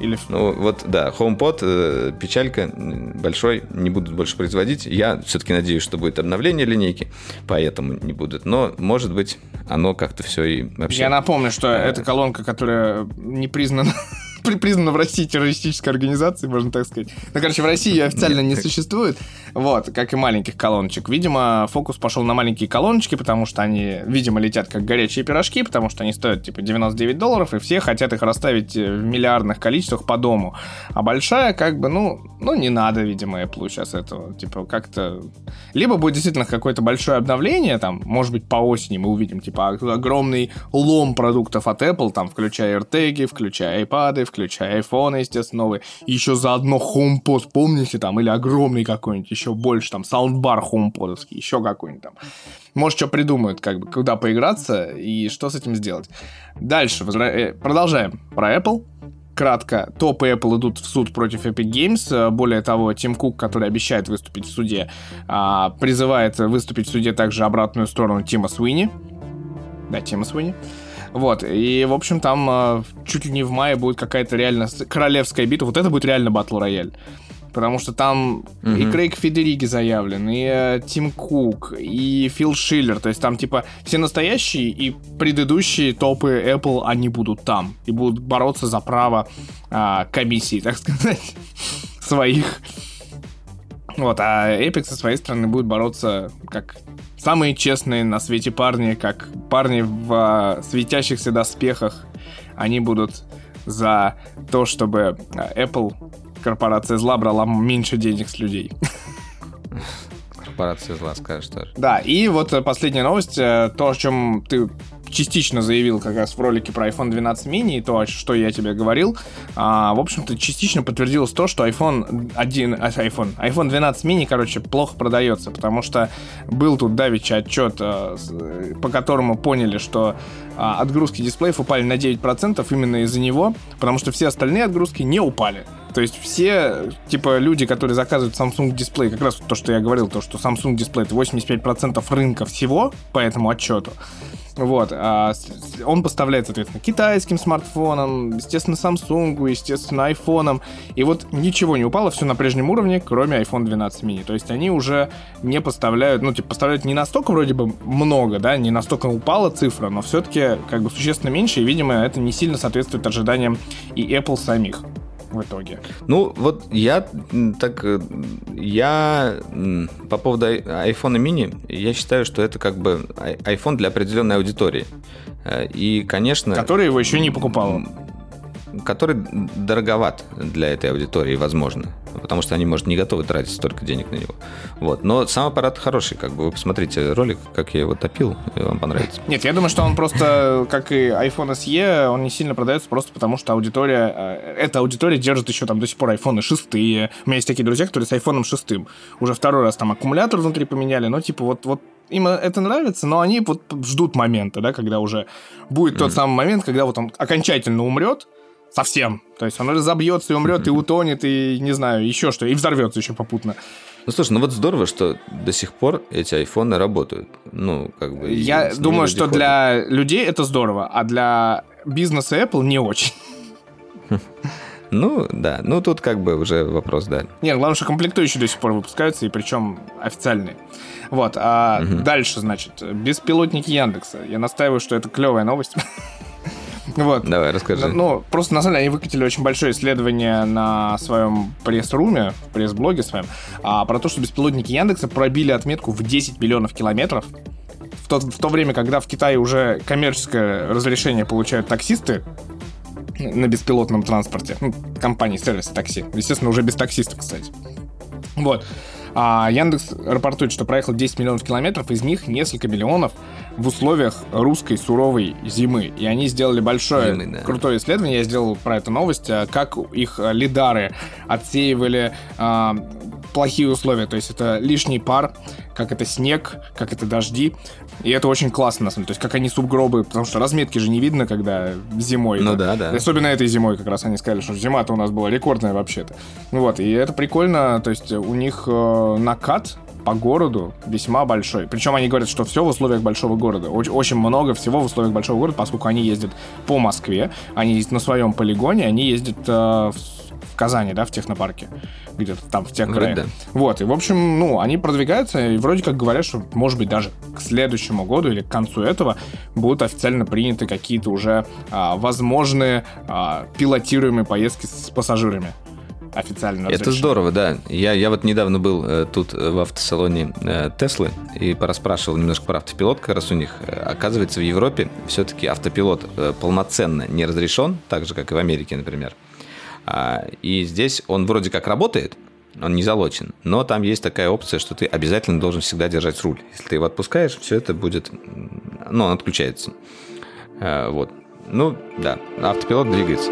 Или... Ну вот, да, HomePod, э, печалька, большой, не будут больше производить. Я все-таки надеюсь, что будет обновление линейки, поэтому не будут. Но, может быть, оно как-то все и вообще... Я напомню, что это колонка, которая не признана признана в России террористической организацией, можно так сказать. Ну, короче, в России ее официально не существует. Вот, как и маленьких колоночек. Видимо, фокус пошел на маленькие колоночки, потому что они, видимо, летят как горячие пирожки, потому что они стоят, типа, 99 долларов, и все хотят их расставить в миллиардных количествах по дому. А большая, как бы, ну, ну не надо, видимо, Apple сейчас этого. Типа, как-то... Либо будет действительно какое-то большое обновление, там, может быть, по осени мы увидим, типа, огромный лом продуктов от Apple, там, включая AirTag, включая iPad, включая iPhone, естественно, новый. Еще заодно HomePod, помните, там, или огромный какой-нибудь, еще больше, там, саундбар HomePodовский, еще какой-нибудь там. Может, что придумают, как бы, куда поиграться и что с этим сделать. Дальше, возра... Э, продолжаем. Про Apple кратко, топы Apple идут в суд против Epic Games. Более того, Тим Кук, который обещает выступить в суде, а, призывает выступить в суде также обратную сторону Тима Суини. Да, Тима Суини. Вот, и, в общем, там э, чуть ли не в мае будет какая-то реально королевская битва. Вот это будет реально батл рояль. Потому что там mm-hmm. и Крейг Федериги заявлен, и э, Тим Кук, и Фил Шиллер. То есть там, типа, все настоящие и предыдущие топы Apple, они будут там. И будут бороться за право э, комиссии, так сказать, своих. Вот, а Epic со своей стороны будет бороться как самые честные на свете парни, как парни в а, светящихся доспехах, они будут за то, чтобы а, Apple, корпорация зла, брала меньше денег с людей. Корпорация зла, скажешь тоже. Да, и вот э, последняя новость, э, то, о чем ты частично заявил как раз в ролике про iPhone 12 mini то, что я тебе говорил, а, в общем-то, частично подтвердилось то, что iPhone 1, а, iPhone, iPhone 12 mini, короче, плохо продается, потому что был тут давеча отчет, а, по которому поняли, что а, отгрузки дисплеев упали на 9% именно из-за него, потому что все остальные отгрузки не упали. То есть все, типа, люди, которые заказывают Samsung дисплей, как раз то, что я говорил, то, что Samsung дисплей это 85% рынка всего по этому отчету, вот. А он поставляет, соответственно, китайским смартфонам, естественно, Samsung, естественно, iPhone. И вот ничего не упало, все на прежнем уровне, кроме iPhone 12 mini. То есть они уже не поставляют, ну, типа, поставляют не настолько вроде бы много, да, не настолько упала цифра, но все-таки как бы существенно меньше, и, видимо, это не сильно соответствует ожиданиям и Apple самих. В итоге. Ну, вот я так... Э, я по поводу iPhone mini, я считаю, что это как бы iPhone для определенной аудитории. Э, и, конечно... Который его еще не покупал который дороговат для этой аудитории, возможно. Потому что они, может, не готовы тратить столько денег на него. Вот. Но сам аппарат хороший, как бы вы посмотрите ролик, как я его топил, и вам понравится. Нет, я думаю, что он просто, как и iPhone SE, он не сильно продается просто потому, что аудитория, э, эта аудитория держит еще там до сих пор iPhone 6. У меня есть такие друзья, которые с iPhone 6. Уже второй раз там аккумулятор внутри поменяли, но типа вот, вот им это нравится, но они вот ждут момента, да, когда уже будет mm-hmm. тот самый момент, когда вот он окончательно умрет, Совсем. То есть он разобьется и умрет, и утонет, и не знаю, еще что, и взорвется еще попутно. Ну слушай, ну вот здорово, что до сих пор эти айфоны работают. Ну, как бы. Я думаю, что ходят. для людей это здорово, а для бизнеса Apple не очень. Ну, да. Ну, тут как бы уже вопрос, да. Нет, главное, что комплектующие до сих пор выпускаются, и причем официальные. Вот, а угу. дальше, значит, беспилотники Яндекса. Я настаиваю, что это клевая новость. Вот. Давай, расскажи. Ну, просто на самом деле они выкатили очень большое исследование на своем пресс-руме, пресс-блоге своем, а, про то, что беспилотники Яндекса пробили отметку в 10 миллионов километров. В то, в то время, когда в Китае уже коммерческое разрешение получают таксисты, на беспилотном транспорте. Ну, компании сервиса такси. Естественно, уже без таксистов, кстати. Вот. А Яндекс рапортует, что проехал 10 миллионов километров, из них несколько миллионов в условиях русской суровой зимы. И они сделали большое, Зимы, да. крутое исследование. Я сделал про эту новость, а, как их лидары отсеивали а, плохие условия. То есть это лишний пар, как это снег, как это дожди. И это очень классно, на самом деле. То есть как они субгробы, потому что разметки же не видно, когда зимой. Ну да, да. Особенно этой зимой как раз они сказали, что зима-то у нас была рекордная вообще-то. Вот, и это прикольно. То есть у них э, накат по городу весьма большой. Причем они говорят, что все в условиях большого города. Очень, очень много всего в условиях большого города, поскольку они ездят по Москве, они ездят на своем полигоне, они ездят э, в Казани, да, в технопарке, где-то там в тех краях. Да. Вот, и в общем, ну, они продвигаются, и вроде как говорят, что, может быть, даже к следующему году или к концу этого будут официально приняты какие-то уже а, возможные а, пилотируемые поездки с пассажирами официально. Это здорово, да. Я, я вот недавно был э, тут э, в автосалоне э, Теслы и пораспрашивал немножко про автопилот, как раз у них. Э, оказывается, в Европе все-таки автопилот э, полноценно не разрешен, так же, как и в Америке, например. А, и здесь он вроде как работает, он не залочен, но там есть такая опция, что ты обязательно должен всегда держать руль. Если ты его отпускаешь, все это будет... Ну, он отключается. Э, вот. Ну, да, автопилот двигается.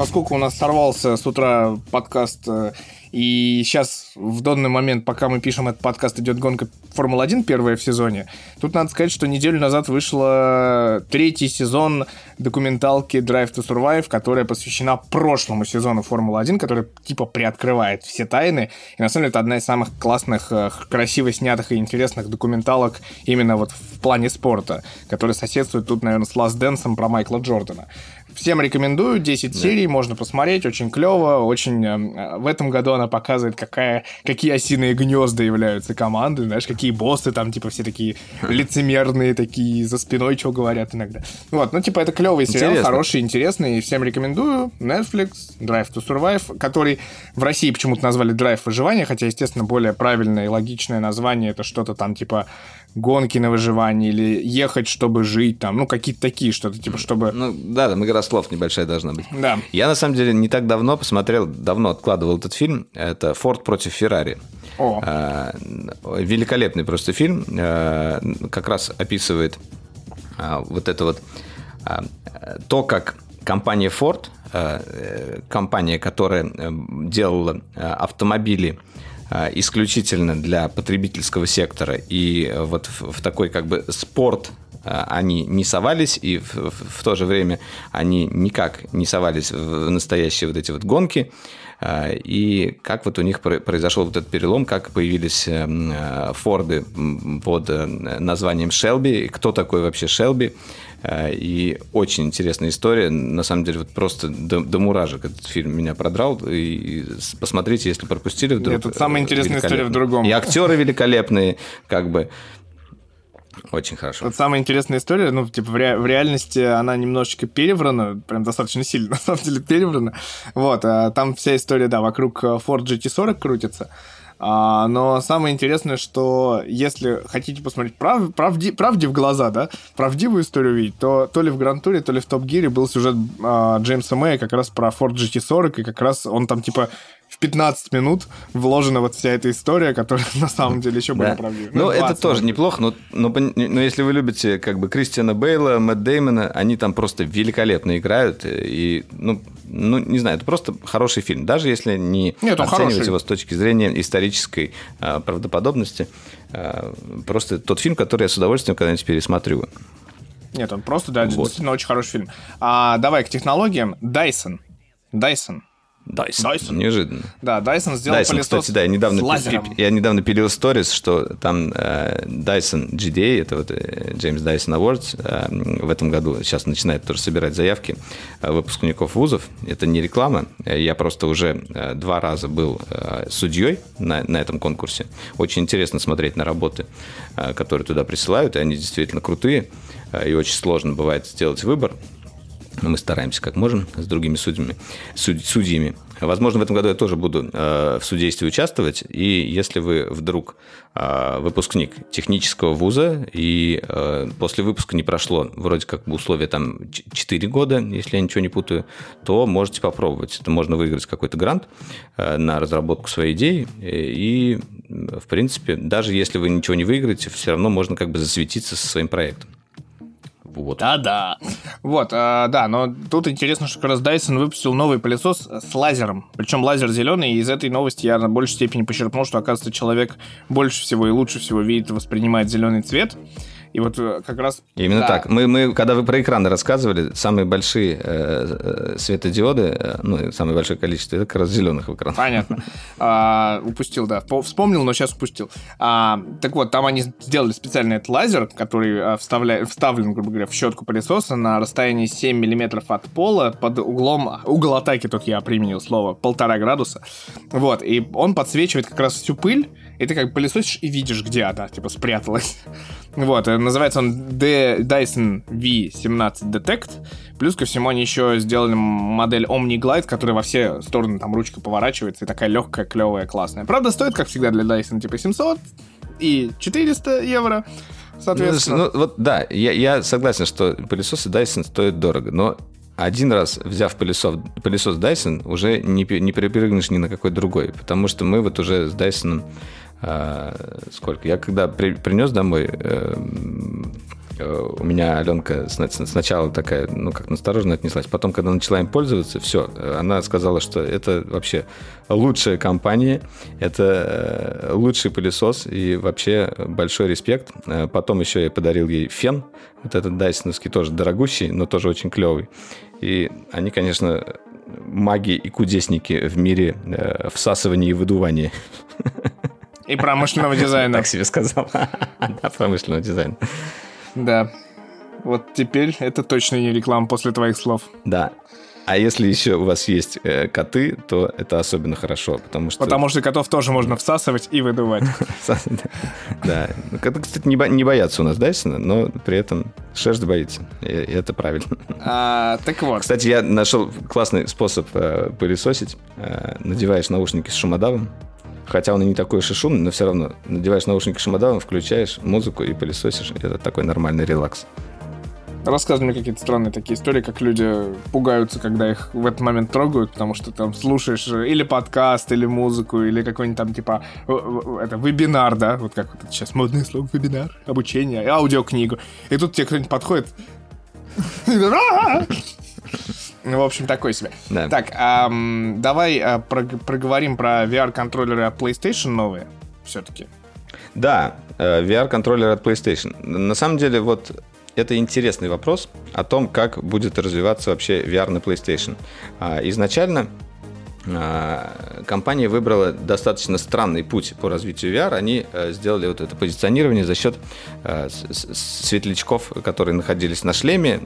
Поскольку у нас сорвался с утра подкаст э, и сейчас, в данный момент, пока мы пишем этот подкаст, идет гонка Формулы-1, первая в сезоне. Тут надо сказать, что неделю назад вышла третий сезон документалки Drive to Survive, которая посвящена прошлому сезону Формулы-1, который типа приоткрывает все тайны. И на самом деле это одна из самых классных, э, красиво снятых и интересных документалок именно вот в плане спорта, который соседствует тут, наверное, с Last Dance про Майкла Джордана. Всем рекомендую, 10 да. серий, можно посмотреть, очень клево, очень... Э, в этом году она показывает, какая, какие осиные гнезда являются команды, знаешь, какие боссы там, типа, все такие лицемерные, такие за спиной, что говорят иногда. Вот, ну, типа, это клевый сериал, Интересно. хороший, интересный, всем рекомендую. Netflix, Drive to Survive, который в России почему-то назвали Drive выживания, хотя, естественно, более правильное и логичное название это что-то там, типа, гонки на выживание или ехать, чтобы жить, там, ну, какие-то такие что-то, типа, чтобы... Ну, да, там игра слов небольшая должна быть. Да. Я, на самом деле, не так давно посмотрел, давно откладывал этот фильм, это «Форд против Феррари». О. А, великолепный просто фильм, а, как раз описывает а, вот это вот то, как компания Ford, компания, которая э, делала автомобили исключительно для потребительского сектора, и вот в, в такой как бы спорт а, они не совались, и в, в, в то же время они никак не совались в настоящие вот эти вот гонки. Э, и как вот у них произошел вот этот перелом, как появились Форды под названием Шелби, кто такой вообще Шелби, и очень интересная история. На самом деле, вот просто до, до муражек этот фильм меня продрал. И посмотрите, если пропустили вдруг. Нет, тут самая интересная история в другом. И актеры великолепные, как бы. Очень хорошо. Вот самая интересная история, ну, типа, в, ре- в реальности она немножечко переврана, прям достаточно сильно, на самом деле, переврана. Вот, а там вся история, да, вокруг Ford GT40 крутится. А, но самое интересное, что если хотите посмотреть прав, правди, правде в глаза, да, правдивую историю увидеть, то то ли в Гран-туре, то ли в Топ Гире был сюжет а, Джеймса Мэя как раз про Ford GT40, и как раз он там типа в 15 минут вложена вот вся эта история, которая на самом деле еще более да. правдивая. Ну, ну это тоже неплохо, но, но, но если вы любите как бы Кристиана Бейла, Мэтт Деймона, они там просто великолепно играют, и, ну, ну, не знаю, это просто хороший фильм, даже если не Нет, оценивать хороший. его с точки зрения исторической а, правдоподобности, а, просто тот фильм, который я с удовольствием когда-нибудь пересматриваю. Нет, он просто, да, вот. действительно очень хороший фильм. А, давай к технологиям. Dyson. Dyson. Dyson. Dyson. Неожиданно. Да, Dyson сделал Dyson, пылесос кстати, да, я недавно, я недавно пилил сторис, что там э, Dyson GDA, это вот э, James Dyson Awards, э, в этом году сейчас начинает тоже собирать заявки э, выпускников вузов. Это не реклама, я просто уже э, два раза был э, судьей на, на этом конкурсе. Очень интересно смотреть на работы, э, которые туда присылают, и они действительно крутые, э, и очень сложно бывает сделать выбор мы стараемся как можем с другими судьями. Суд, судьями. Возможно, в этом году я тоже буду э, в судействе участвовать. И если вы вдруг э, выпускник технического вуза, и э, после выпуска не прошло вроде как бы условия там 4 года, если я ничего не путаю, то можете попробовать. Это можно выиграть какой-то грант на разработку своей идеи. И, в принципе, даже если вы ничего не выиграете, все равно можно как бы засветиться со своим проектом. Вот. Да-да. Вот, а, да, но тут интересно, что как раз Dyson выпустил новый пылесос с лазером. Причем лазер зеленый, и из этой новости я на большей степени почерпнул, что, оказывается, человек больше всего и лучше всего видит и воспринимает зеленый цвет. И вот э, как раз... Именно да. так. Мы, мы, когда вы про экраны рассказывали, самые большие э, э светодиоды, э, ну, самое большое количество, это как раз зеленых экранов. Понятно. А, упустил, да. Вспомнил, но сейчас упустил. А, так вот, там они сделали специальный этот лазер, который а, вставля... вставлен, грубо говоря, в щетку пылесоса на расстоянии 7 миллиметров от пола под углом... Угол атаки, тут я применил слово, полтора градуса. Вот, и он подсвечивает как раз всю пыль, и ты как пылесосишь и видишь, где она, типа, спряталась. Вот, э, называется он D Dyson V17 Detect. Плюс ко всему они еще сделали модель Omni Glide, которая во все стороны там ручка поворачивается и такая легкая, клевая, классная. Правда, стоит, как всегда, для Dyson типа 700 и 400 евро. Соответственно. Ну, вот да, я, я согласен, что пылесосы Dyson стоят дорого, но один раз взяв пылесос, пылесос Dyson, уже не, не перепрыгнешь ни на какой другой, потому что мы вот уже с Dyson сколько? Я когда при, принес домой, э, э, у меня Аленка сначала такая, ну, как настороженно отнеслась. Потом, когда начала им пользоваться, все, она сказала, что это вообще лучшая компания, это э, лучший пылесос и вообще большой респект. Потом еще я подарил ей фен, вот этот дайсоновский тоже дорогущий, но тоже очень клевый. И они, конечно, маги и кудесники в мире всасывания и выдувания. И промышленного дизайна. Так себе сказал. Да, промышленного дизайна. Да. Вот теперь это точно не реклама после твоих слов. Да. А если еще у вас есть э, коты, то это особенно хорошо, потому что... Потому что котов тоже можно всасывать и выдувать. Да. Ну, коты, кстати, не боятся у нас Дайсона, но при этом шерсть боится. И это правильно. А, так вот. Кстати, я нашел классный способ э, пылесосить. Э, надеваешь наушники с шумодавом, Хотя он и не такой шумный, но все равно надеваешь наушники шумодавом, включаешь музыку и пылесосишь. Это такой нормальный релакс. Рассказывай мне какие-то странные такие истории, как люди пугаются, когда их в этот момент трогают, потому что там слушаешь или подкаст, или музыку, или какой-нибудь там типа это вебинар, да, вот как вот сейчас модное слово вебинар, обучение, аудиокнигу. И тут тебе кто-нибудь подходит, в общем, такой себе. Да. Так, эм, давай э, проговорим про VR-контроллеры от PlayStation новые все-таки. Да, э, VR-контроллеры от PlayStation. На самом деле, вот это интересный вопрос о том, как будет развиваться вообще VR на PlayStation. А, изначально а, компания выбрала достаточно странный путь по развитию VR. Они э, сделали вот это позиционирование за счет э, светлячков, которые находились на шлеме,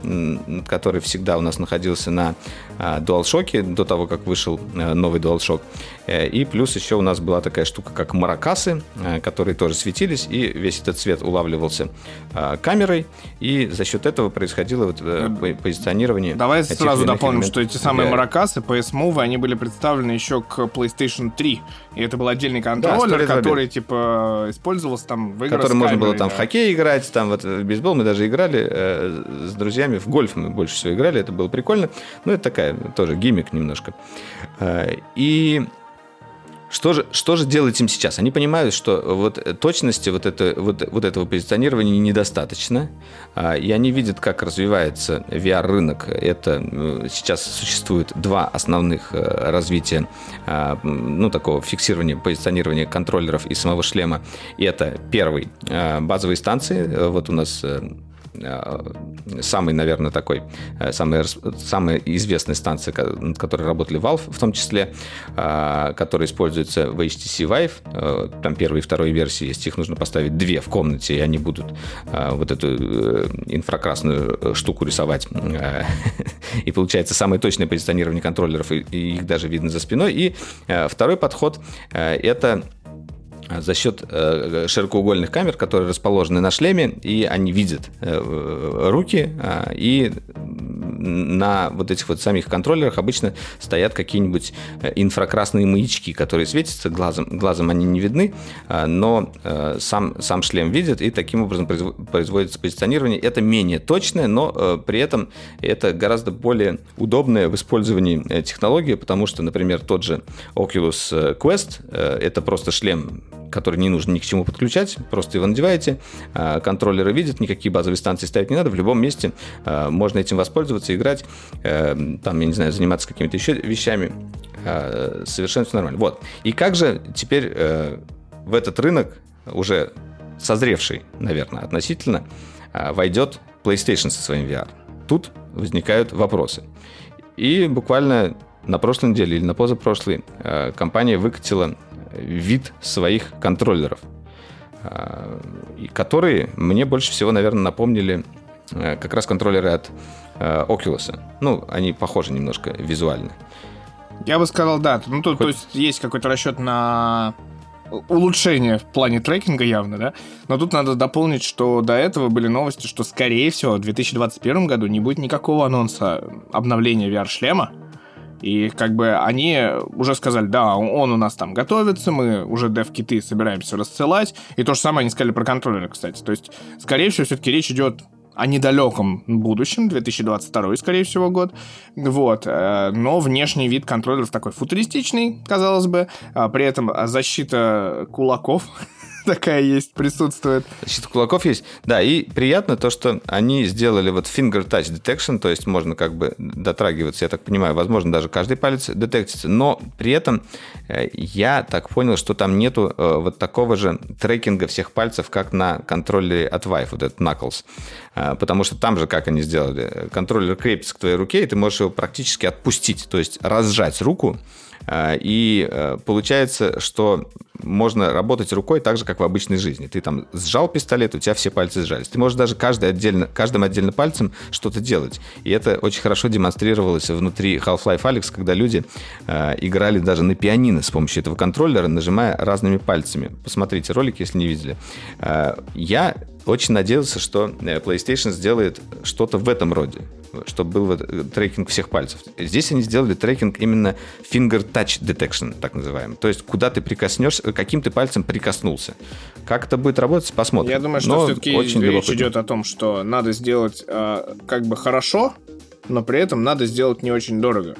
который всегда у нас находился на а, DualShock до того, как вышел э, новый DualShock. И плюс еще у нас была такая штука, как маракасы, которые тоже светились, и весь этот цвет улавливался камерой, и за счет этого происходило вот позиционирование. Давай сразу дополним, что эти самые маракасы, PS Move, они были представлены представлен еще к PlayStation 3. И это был отдельный контроллер, да, который, типа, использовался там в играх Который можно было там в хоккей играть, там вот в бейсбол мы даже играли э, с друзьями, в гольф мы больше всего играли, это было прикольно. Ну, это такая тоже гиммик немножко. Э, и что же, что же делать им сейчас? Они понимают, что вот точности вот, это, вот, вот этого позиционирования недостаточно, а, и они видят, как развивается VR-рынок. Это э, сейчас существует два основных э, развития а, ну, такого фиксирования, позиционирования контроллеров и самого шлема. И это первый а, базовые станции. Вот у нас э, Э, самый, наверное, такой, э, самая, самая известная станция, над которой работали Valve в том числе, э, которая используется в HTC Vive. Там первой и второй версии есть. Их нужно поставить две в комнате, и они будут вот эту инфракрасную штуку рисовать. И получается самое точное позиционирование контроллеров, и их даже видно за спиной. И второй подход — это Э, за счет э, широкоугольных камер, которые расположены на шлеме, и они видят э, руки, и на вот этих вот самих контроллерах обычно стоят какие-нибудь инфракрасные маячки, которые светятся глазом, глазом они не видны, но сам, сам шлем видит, и таким образом производится позиционирование. Это менее точное, но при этом это гораздо более удобная в использовании технология, потому что, например, тот же Oculus Quest, это просто шлем который не нужно ни к чему подключать, просто его надеваете, а, контроллеры видят, никакие базовые станции ставить не надо, в любом месте а, можно этим воспользоваться, играть, э, там, я не знаю, заниматься какими-то еще вещами, а, совершенно все нормально. Вот. И как же теперь э, в этот рынок, уже созревший, наверное, относительно, войдет PlayStation со своим VR? Тут возникают вопросы. И буквально на прошлой неделе или на позапрошлой компания выкатила вид своих контроллеров, а, которые мне больше всего, наверное, напомнили э, как раз контроллеры от э, Oculus. Ну, они похожи немножко визуально. Я бы сказал, да. Ну, тут, Хоть... то есть есть какой-то расчет на улучшение в плане трекинга явно, да? Но тут надо дополнить, что до этого были новости, что, скорее всего, в 2021 году не будет никакого анонса обновления VR-шлема. И как бы они уже сказали, да, он у нас там готовится, мы уже дев-киты собираемся рассылать. И то же самое они сказали про контроллеры, кстати. То есть, скорее всего, все-таки речь идет о недалеком будущем, 2022, скорее всего, год. Вот. Э, но внешний вид контроллеров такой футуристичный, казалось бы. А при этом защита кулаков такая есть, присутствует. Защита кулаков есть. Да, и приятно то, что они сделали вот finger touch detection, то есть можно как бы дотрагиваться, я так понимаю, возможно, даже каждый палец детектится, но при этом э, я так понял, что там нету э, вот такого же трекинга всех пальцев, как на контроллере от Vive, вот этот Knuckles. Э, потому что там же, как они сделали, контроллер крепится к твоей руке, и ты можешь его практически отпустить, то есть разжать руку, и э, получается, что можно работать рукой так же, как в обычной жизни. Ты там сжал пистолет, у тебя все пальцы сжались. Ты можешь даже каждый отдельно, каждым отдельно пальцем что-то делать. И это очень хорошо демонстрировалось внутри Half-Life Alyx, когда люди э, играли даже на пианино с помощью этого контроллера, нажимая разными пальцами. Посмотрите ролик, если не видели. Э, я очень надеялся, что э, PlayStation сделает что-то в этом роде, чтобы был э, трекинг всех пальцев. Здесь они сделали трекинг именно finger touch detection, так называемый. То есть, куда ты прикоснешься, каким ты пальцем прикоснулся. Как это будет работать, посмотрим. Я думаю, что все-таки очень речь идет о том, что надо сделать э, как бы хорошо, но при этом надо сделать не очень дорого.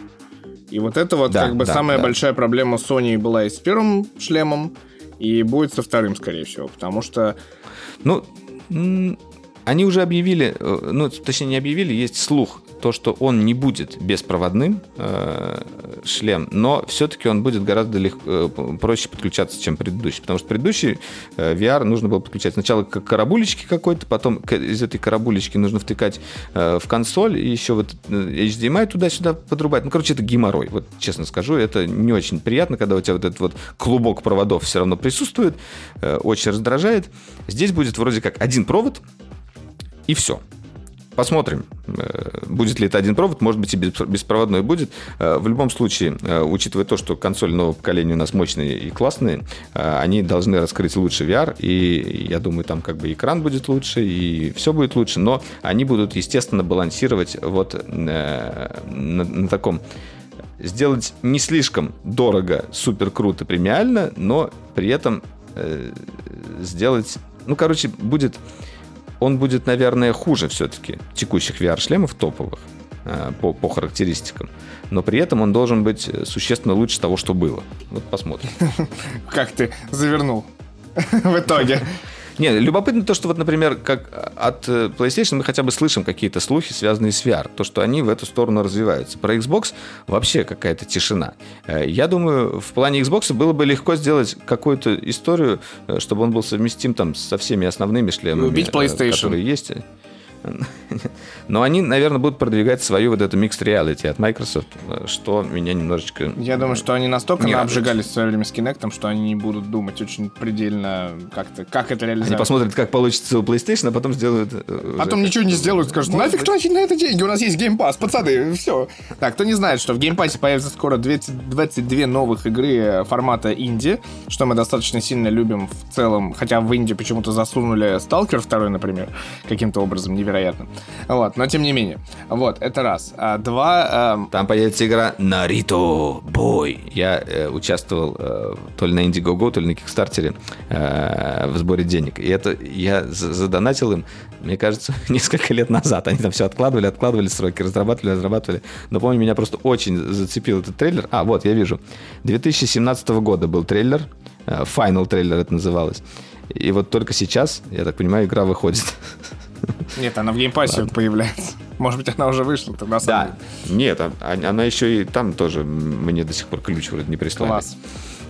И вот это вот да, как бы да, самая да. большая проблема Sony была и с первым шлемом, и будет со вторым, скорее всего, потому что... Ну, они уже объявили, э, ну, точнее, не объявили, есть слух то, что он не будет беспроводным э, шлем, но все-таки он будет гораздо лег, э, проще подключаться, чем предыдущий. Потому что предыдущий э, VR нужно было подключать сначала к карабулечке какой-то, потом к, из этой карабулечки нужно втыкать э, в консоль, и еще вот э, HDMI туда-сюда подрубать. Ну, короче, это геморрой. Вот честно скажу, это не очень приятно, когда у тебя вот этот вот клубок проводов все равно присутствует, э, очень раздражает. Здесь будет вроде как один провод, и все. Посмотрим, э, будет ли это один провод, может быть и беспроводной будет. Э, в любом случае, э, учитывая то, что консоль нового поколения у нас мощные и классные, они должны раскрыть лучше VR, и я думаю, там как бы экран будет лучше, и все будет лучше, но они будут, естественно, балансировать вот на, на таком сделать не слишком дорого, супер круто, премиально, но при этом сделать, ну, короче, будет он будет, наверное, хуже все-таки текущих VR-шлемов топовых э, по, по характеристикам. Но при этом он должен быть существенно лучше того, что было. Вот посмотрим. Как ты завернул в итоге. Не, любопытно то, что вот, например, как от э, PlayStation мы хотя бы слышим какие-то слухи, связанные с VR, то, что они в эту сторону развиваются. Про Xbox вообще какая-то тишина. Э, я думаю, в плане Xbox было бы легко сделать какую-то историю, э, чтобы он был совместим там со всеми основными шлемами, которые есть. Но они, наверное, будут продвигать свою вот эту mixed reality от Microsoft, что меня немножечко... Я думаю, что они настолько обжигались в свое время с Kinect, что они не будут думать очень предельно как-то, как это реализовать. Они посмотрят, как получится у PlayStation, а потом сделают... Э, потом ничего не сделают, скажут, нафиг тратить на это деньги, у нас есть Game Pass, пацаны, все. Так, кто не знает, что в Game Pass появится скоро 22 новых игры формата инди, что мы достаточно сильно любим в целом, хотя в инди почему-то засунули Stalker 2, например, каким-то образом невероятно. Вот, но тем не менее. Вот, это раз. А два... Эм... Там появится игра Naruto Бой. Я э, участвовал э, то ли на Indiegogo, то ли на Кикстартере э, в сборе денег. И это я задонатил им, мне кажется, несколько лет назад. Они там все откладывали, откладывали сроки, разрабатывали, разрабатывали. Но помню, меня просто очень зацепил этот трейлер. А, вот, я вижу. 2017 года был трейлер. Э, Final trailer это называлось. И вот только сейчас, я так понимаю, игра выходит. Нет, она в Game Pass е Ладно. появляется. Может быть, она уже вышла тогда. Да. Нет, а, она еще и там тоже мне до сих пор ключ вроде не прислали. Класс.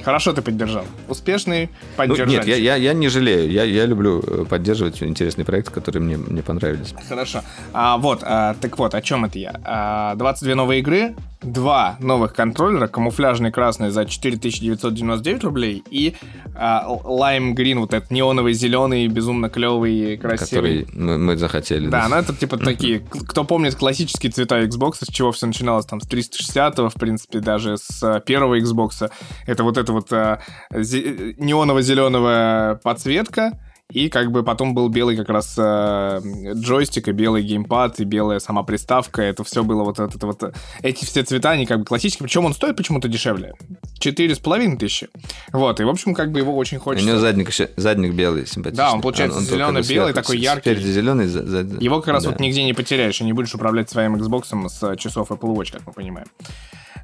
Хорошо ты поддержал. Успешный поддержать. Ну, нет, я, я, я не жалею. Я, я люблю э, поддерживать интересные проекты, которые мне, мне понравились. Хорошо. А, вот, а, так вот, о чем это я? А, 22 новые игры, два новых контроллера, камуфляжный красный за 4999 рублей и а, Lime Green, вот этот неоновый зеленый, безумно клевый, красивый. Который мы, мы захотели. Да, ну это типа такие, кто помнит классические цвета Xbox, с чего все начиналось там с 360 в принципе, даже с первого Xbox, это вот это вот а, неоново-зеленого подсветка, и как бы потом был белый как раз э, джойстик, и белый геймпад, и белая сама приставка. Это все было вот это вот... Эти все цвета, они как бы классические. Причем он стоит почему-то дешевле. Четыре с половиной тысячи. Вот, и в общем как бы его очень хочется. У него задник, задник белый, симпатичный. Да, он получается зеленый-белый, такой яркий. Спереди зеленый, за, за... Его как раз да. вот нигде не потеряешь, и не будешь управлять своим Xbox с часов Apple Watch, как мы понимаем.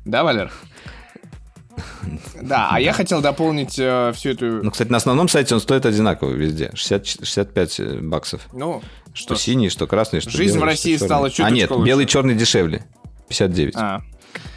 Да, Валер? Да, а я хотел дополнить э, всю эту... Ну, кстати, на основном сайте он стоит одинаково везде. 60, 65 э, баксов. Ну, что? Что синий, что красный, что Жизнь белый, в России стала чуть А нет, белый черный дешевле. 59. А,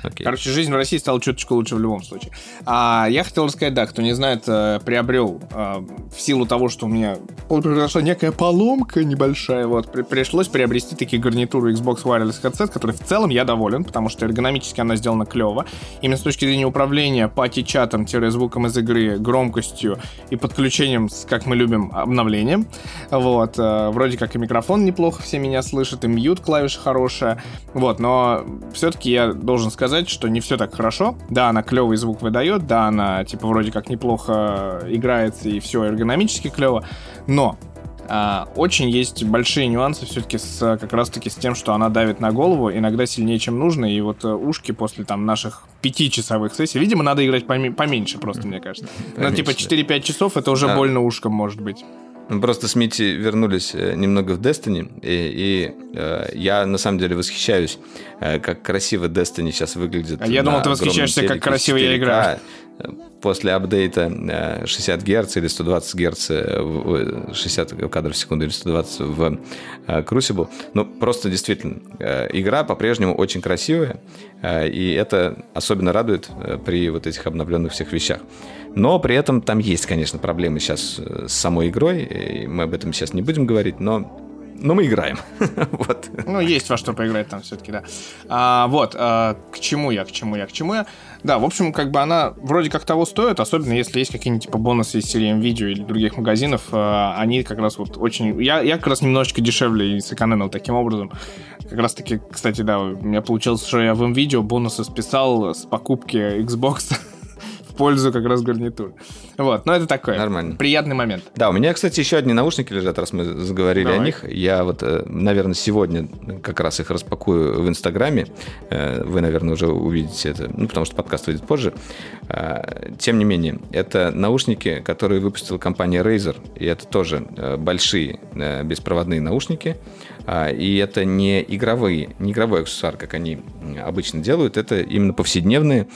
Okay. Короче, жизнь в России стала чуточку лучше в любом случае. А я хотел рассказать, да, кто не знает, э, приобрел э, в силу того, что у меня произошла некая поломка небольшая, вот, при, пришлось приобрести такие гарнитуры Xbox Wireless Headset, который в целом я доволен, потому что эргономически она сделана клево. Именно с точки зрения управления пати-чатом-звуком из игры, громкостью и подключением, с, как мы любим, обновлением. Вот, э, вроде как и микрофон неплохо все меня слышат, и мьют клавиша хорошая. Вот, но все-таки я должен сказать, сказать, что не все так хорошо. Да, она клевый звук выдает, да, она типа вроде как неплохо играется и все эргономически клево, но а, очень есть большие нюансы все-таки с, как раз-таки с тем, что она давит на голову, иногда сильнее, чем нужно, и вот э, ушки после там наших пятичасовых сессий, видимо, надо играть поме- поменьше просто, мне кажется. Ну, типа 4-5 часов, это уже больно ушкам может быть. Просто с Мити вернулись э, немного в Destiny, и, и э, я на самом деле восхищаюсь, э, как красиво Destiny сейчас выглядит. А я думал, ты восхищаешься, как красиво я играю. После апдейта 60 э, Гц или 120 Гц, 60 кадров в секунду или 120 в Crucible. Ну, просто действительно, игра по-прежнему очень красивая, и это особенно радует при вот этих обновленных всех вещах. Но при этом там есть, конечно, проблемы сейчас э, с самой игрой, и мы об этом сейчас не будем говорить, но но мы играем. вот. Ну, есть во что поиграть там все-таки, да. А, вот, а, к чему я, к чему я, к чему я. Да, в общем, как бы она вроде как того стоит, особенно если есть какие-нибудь типа бонусы из серии видео или других магазинов, а, они как раз вот очень... Я, я как раз немножечко дешевле и сэкономил таким образом. Как раз таки, кстати, да, у меня получилось, что я в видео бонусы списал с покупки Xbox пользу как раз гарнитур. Вот, но это такое. Нормально. Приятный момент. Да, у меня, кстати, еще одни наушники лежат, раз мы заговорили Давай. о них. Я вот, э, наверное, сегодня как раз их распакую в Инстаграме. Э, вы, наверное, уже увидите это, ну, потому что подкаст выйдет позже. Э, тем не менее, это наушники, которые выпустила компания Razer, и это тоже большие беспроводные наушники. И это не игровые, не игровой аксессуар, как они обычно делают, это именно повседневные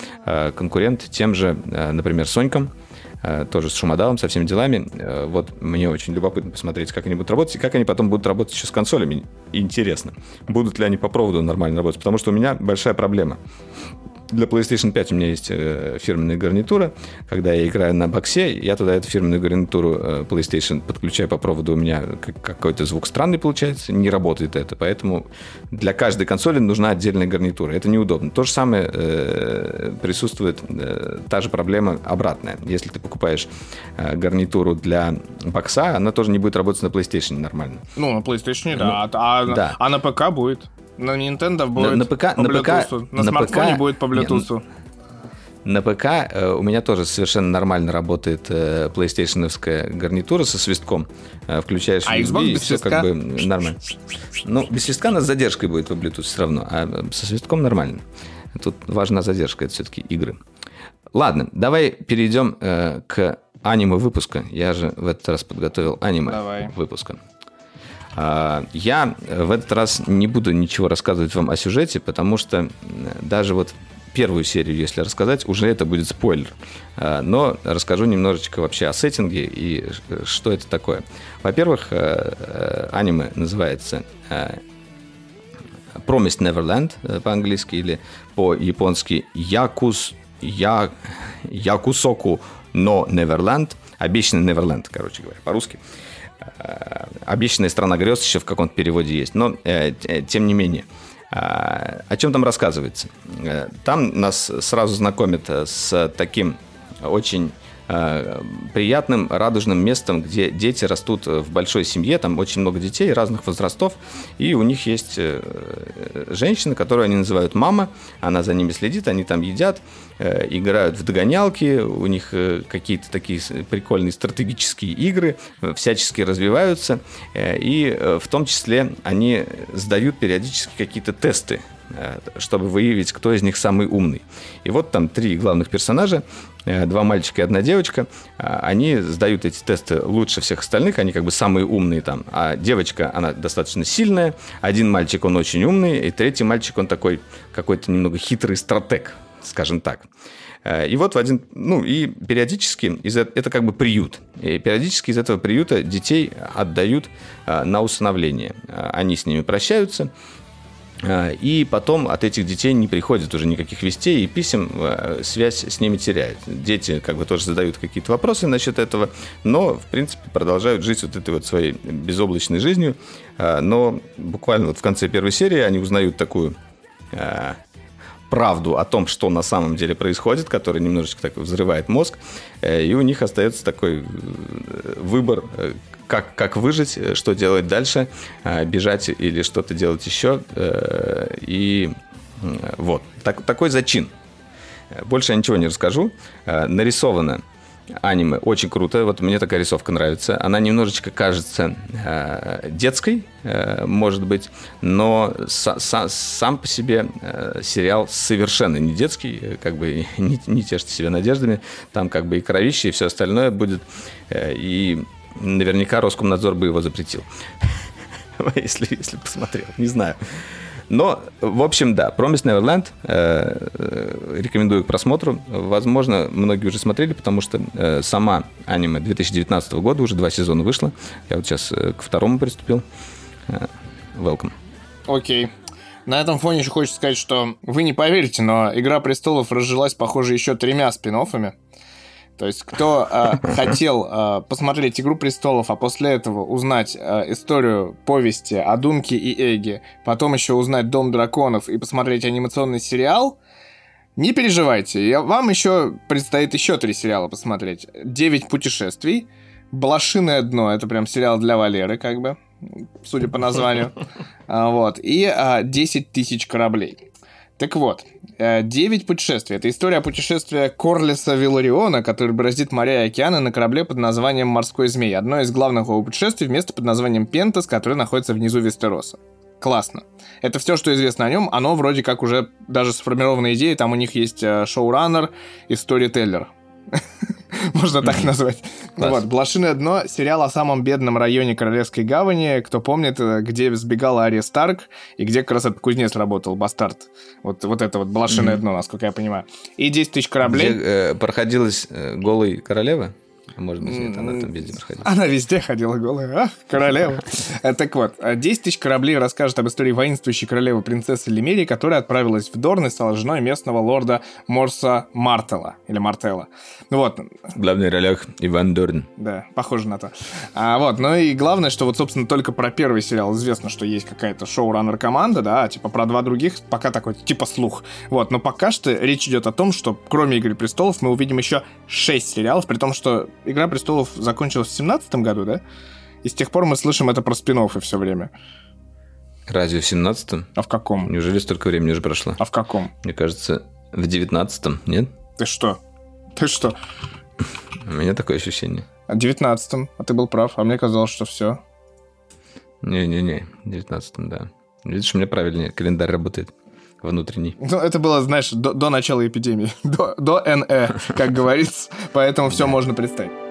конкурент тем же Э, например, Сонькам, тоже с шумодалом, со всеми делами. Вот мне очень любопытно посмотреть, как они будут работать, и как они потом будут работать еще с консолями. Интересно, будут ли они по проводу нормально работать, потому что у меня большая проблема. Для PlayStation 5 у меня есть э, фирменная гарнитура. Когда я играю на боксе, я туда эту фирменную гарнитуру э, PlayStation подключаю по проводу. У меня какой-то звук странный получается, не работает это. Поэтому для каждой консоли нужна отдельная гарнитура. Это неудобно. То же самое э, присутствует, та же проблема обратная. Если ты покупаешь гарнитуру для бокса, она тоже не будет работать на PlayStation нормально. Ну, на PlayStation, да. Ну, а, а, да. а на ПК будет. На Nintendo будет на, на ПК, по на Bluetooth. ПК, на, на смартфоне ПК, будет по Bluetooth. На ПК э, у меня тоже совершенно нормально работает э, PlayStation гарнитура со свистком. Э, включаешь а Xbox и без все свистка? как бы нормально. Ну, без свистка она с задержкой будет по Bluetooth все равно, а со свистком нормально. Тут важна задержка, это все-таки игры. Ладно, давай перейдем э, к аниме выпуска. Я же в этот раз подготовил аниме давай. выпуска. А, я в этот раз не буду ничего рассказывать вам о сюжете, потому что даже вот первую серию, если рассказать, уже это будет спойлер. А, но расскажу немножечко вообще о сеттинге и что это такое. Во-первых, э, э, аниме называется э, Promised Neverland по-английски или по-японски Якус Я Якусоку но Неверленд, обещанный Неверленд, короче говоря, по-русски. Э, обещанная страна грез еще в каком-то переводе есть. Но, э, тем не менее, э, о чем там рассказывается? Там нас сразу знакомят с таким очень Э, приятным, радужным местом, где дети растут в большой семье, там очень много детей разных возрастов, и у них есть э, женщина, которую они называют мама, она за ними следит, они там едят, э, играют в догонялки, у них какие-то такие прикольные стратегические игры, всячески развиваются, и в том числе они сдают периодически какие-то тесты чтобы выявить, кто из них самый умный. И вот там три главных персонажа. Э, два мальчика и одна девочка, а, они сдают эти тесты лучше всех остальных, они как бы самые умные там. А девочка, она достаточно сильная, один мальчик, он очень умный, и третий мальчик, он такой какой-то немного хитрый стратег, скажем так. Э, и вот в один, ну и периодически, из, это как бы приют, и периодически из этого приюта детей отдают э, на усыновление. Они с ними прощаются, и потом от этих детей не приходит уже никаких вестей и писем, а, связь с ними теряет. Дети как бы тоже задают какие-то вопросы насчет этого, но, в принципе, продолжают жить вот этой вот своей безоблачной жизнью. А, но буквально вот в конце первой серии они узнают такую правду о том, что на самом деле происходит, которая немножечко так взрывает мозг, э, и у них остается такой э, выбор, э, как, как выжить, э, что делать дальше, э, бежать или что-то делать еще. Э, и вот, так, такой зачин. Больше я ничего не расскажу. Нарисовано аниме очень круто. Вот мне такая рисовка нравится. Она немножечко кажется детской, может быть, но са- са- сам по себе сериал совершенно не детский. Как бы не, не тешьте себя надеждами. Там как бы и кровище, и все остальное будет. И наверняка Роскомнадзор бы его запретил. если, если посмотрел, не знаю. Но, в общем, да, Promise Neverland э, э, рекомендую к просмотру. Возможно, многие уже смотрели, потому что э, сама аниме 2019 года, уже два сезона вышло. Я вот сейчас э, к второму приступил. Э, welcome. Окей. На этом фоне еще хочется сказать, что вы не поверите, но «Игра престолов» разжилась, похоже, еще тремя спин -оффами. То есть, кто э, хотел э, посмотреть «Игру престолов», а после этого узнать э, историю повести о Дунке и Эге, потом еще узнать «Дом драконов» и посмотреть анимационный сериал, не переживайте, я, вам еще предстоит еще три сериала посмотреть. «Девять путешествий», «Блошиное дно» — это прям сериал для Валеры, как бы, судя по названию. Вот. И «Десять тысяч кораблей». Так вот, э, «Девять путешествий» — это история путешествия Корлиса Вилариона, который бороздит моря и океаны на корабле под названием «Морской змей». Одно из главных его путешествий — место под названием Пентас, которое находится внизу Вестероса. Классно. Это все, что известно о нем. Оно вроде как уже даже сформированная идея. Там у них есть э, шоураннер и сторителлер. Можно так назвать. Ну вот, «Блошиное дно» — сериал о самом бедном районе Королевской гавани. Кто помнит, э, где сбегала Ария Старк и где как раз этот кузнец работал, Бастард. Вот, вот это вот «Блошиное дно», насколько я понимаю. И 10 тысяч кораблей. Где э, проходилась э, голой королева? Может быть, нет, она там везде проходила. Она везде ходила голая. Ах, королева. Э, так вот, 10 тысяч кораблей расскажет об истории воинствующей королевы принцессы Лемерии, которая отправилась в Дорн и стала женой местного лорда Морса Мартела. Или Мартела. Вот. В главных ролях Иван Дорн. Да, похоже на то. А, вот, ну и главное, что вот, собственно, только про первый сериал известно, что есть какая-то шоураннер-команда, да, типа про два других пока такой, типа слух. Вот, но пока что речь идет о том, что кроме «Игры престолов» мы увидим еще 6 сериалов, при том, что «Игра престолов» закончилась в 17 году, да? И с тех пор мы слышим это про спин и все время. Разве в 17-м? А в каком? Неужели столько времени уже прошло? А в каком? Мне кажется, в 19-м, нет? Ты что? Ты что? У меня такое ощущение. А в 19-м, а ты был прав, а мне казалось, что все. Не-не-не, в 19-м, да. Видишь, у меня правильнее календарь работает внутренний. Ну, это было, знаешь, до, до начала эпидемии, до, до НЭ, как говорится, поэтому все можно представить.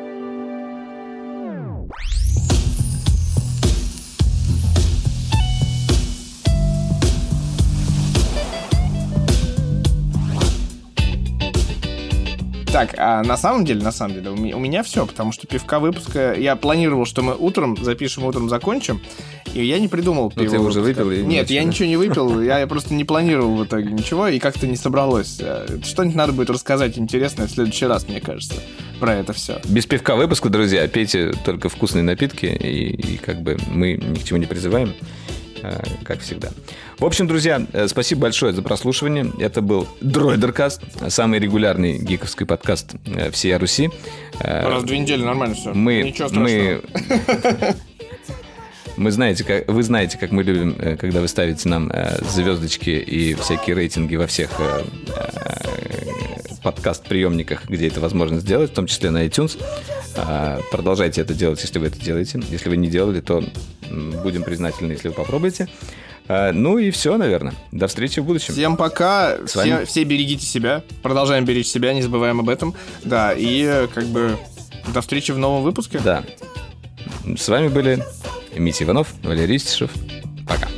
Так, а на самом деле, на самом деле, у меня, у меня все, потому что пивка выпуска... Я планировал, что мы утром запишем, утром закончим, и я не придумал пиво. Ну, ты уже выпил? И Нет, я ничего не выпил, я просто не планировал в итоге ничего, и как-то не собралось. Э, что-нибудь надо будет рассказать интересное в следующий раз, мне кажется, про это все. Без пивка выпуска, друзья, пейте только вкусные напитки, и, и как бы мы ни к чему не призываем. Э, как всегда. В общем, друзья, э, спасибо большое за прослушивание. Это был Дроидеркаст, самый регулярный гиковский подкаст э, всей Руси. Раз в две недели нормально все. Мы, Ничего мы, мы знаете, как, вы знаете, как мы любим, когда вы ставите нам звездочки и всякие рейтинги во всех подкаст-приемниках, где это возможно сделать, в том числе на iTunes. А, продолжайте это делать, если вы это делаете. Если вы не делали, то будем признательны, если вы попробуете. А, ну и все, наверное. До встречи в будущем. Всем пока. Все, все берегите себя. Продолжаем беречь себя, не забываем об этом. Да, и как бы до встречи в новом выпуске. Да. С вами были Митя Иванов, Валерий Истишев. Пока.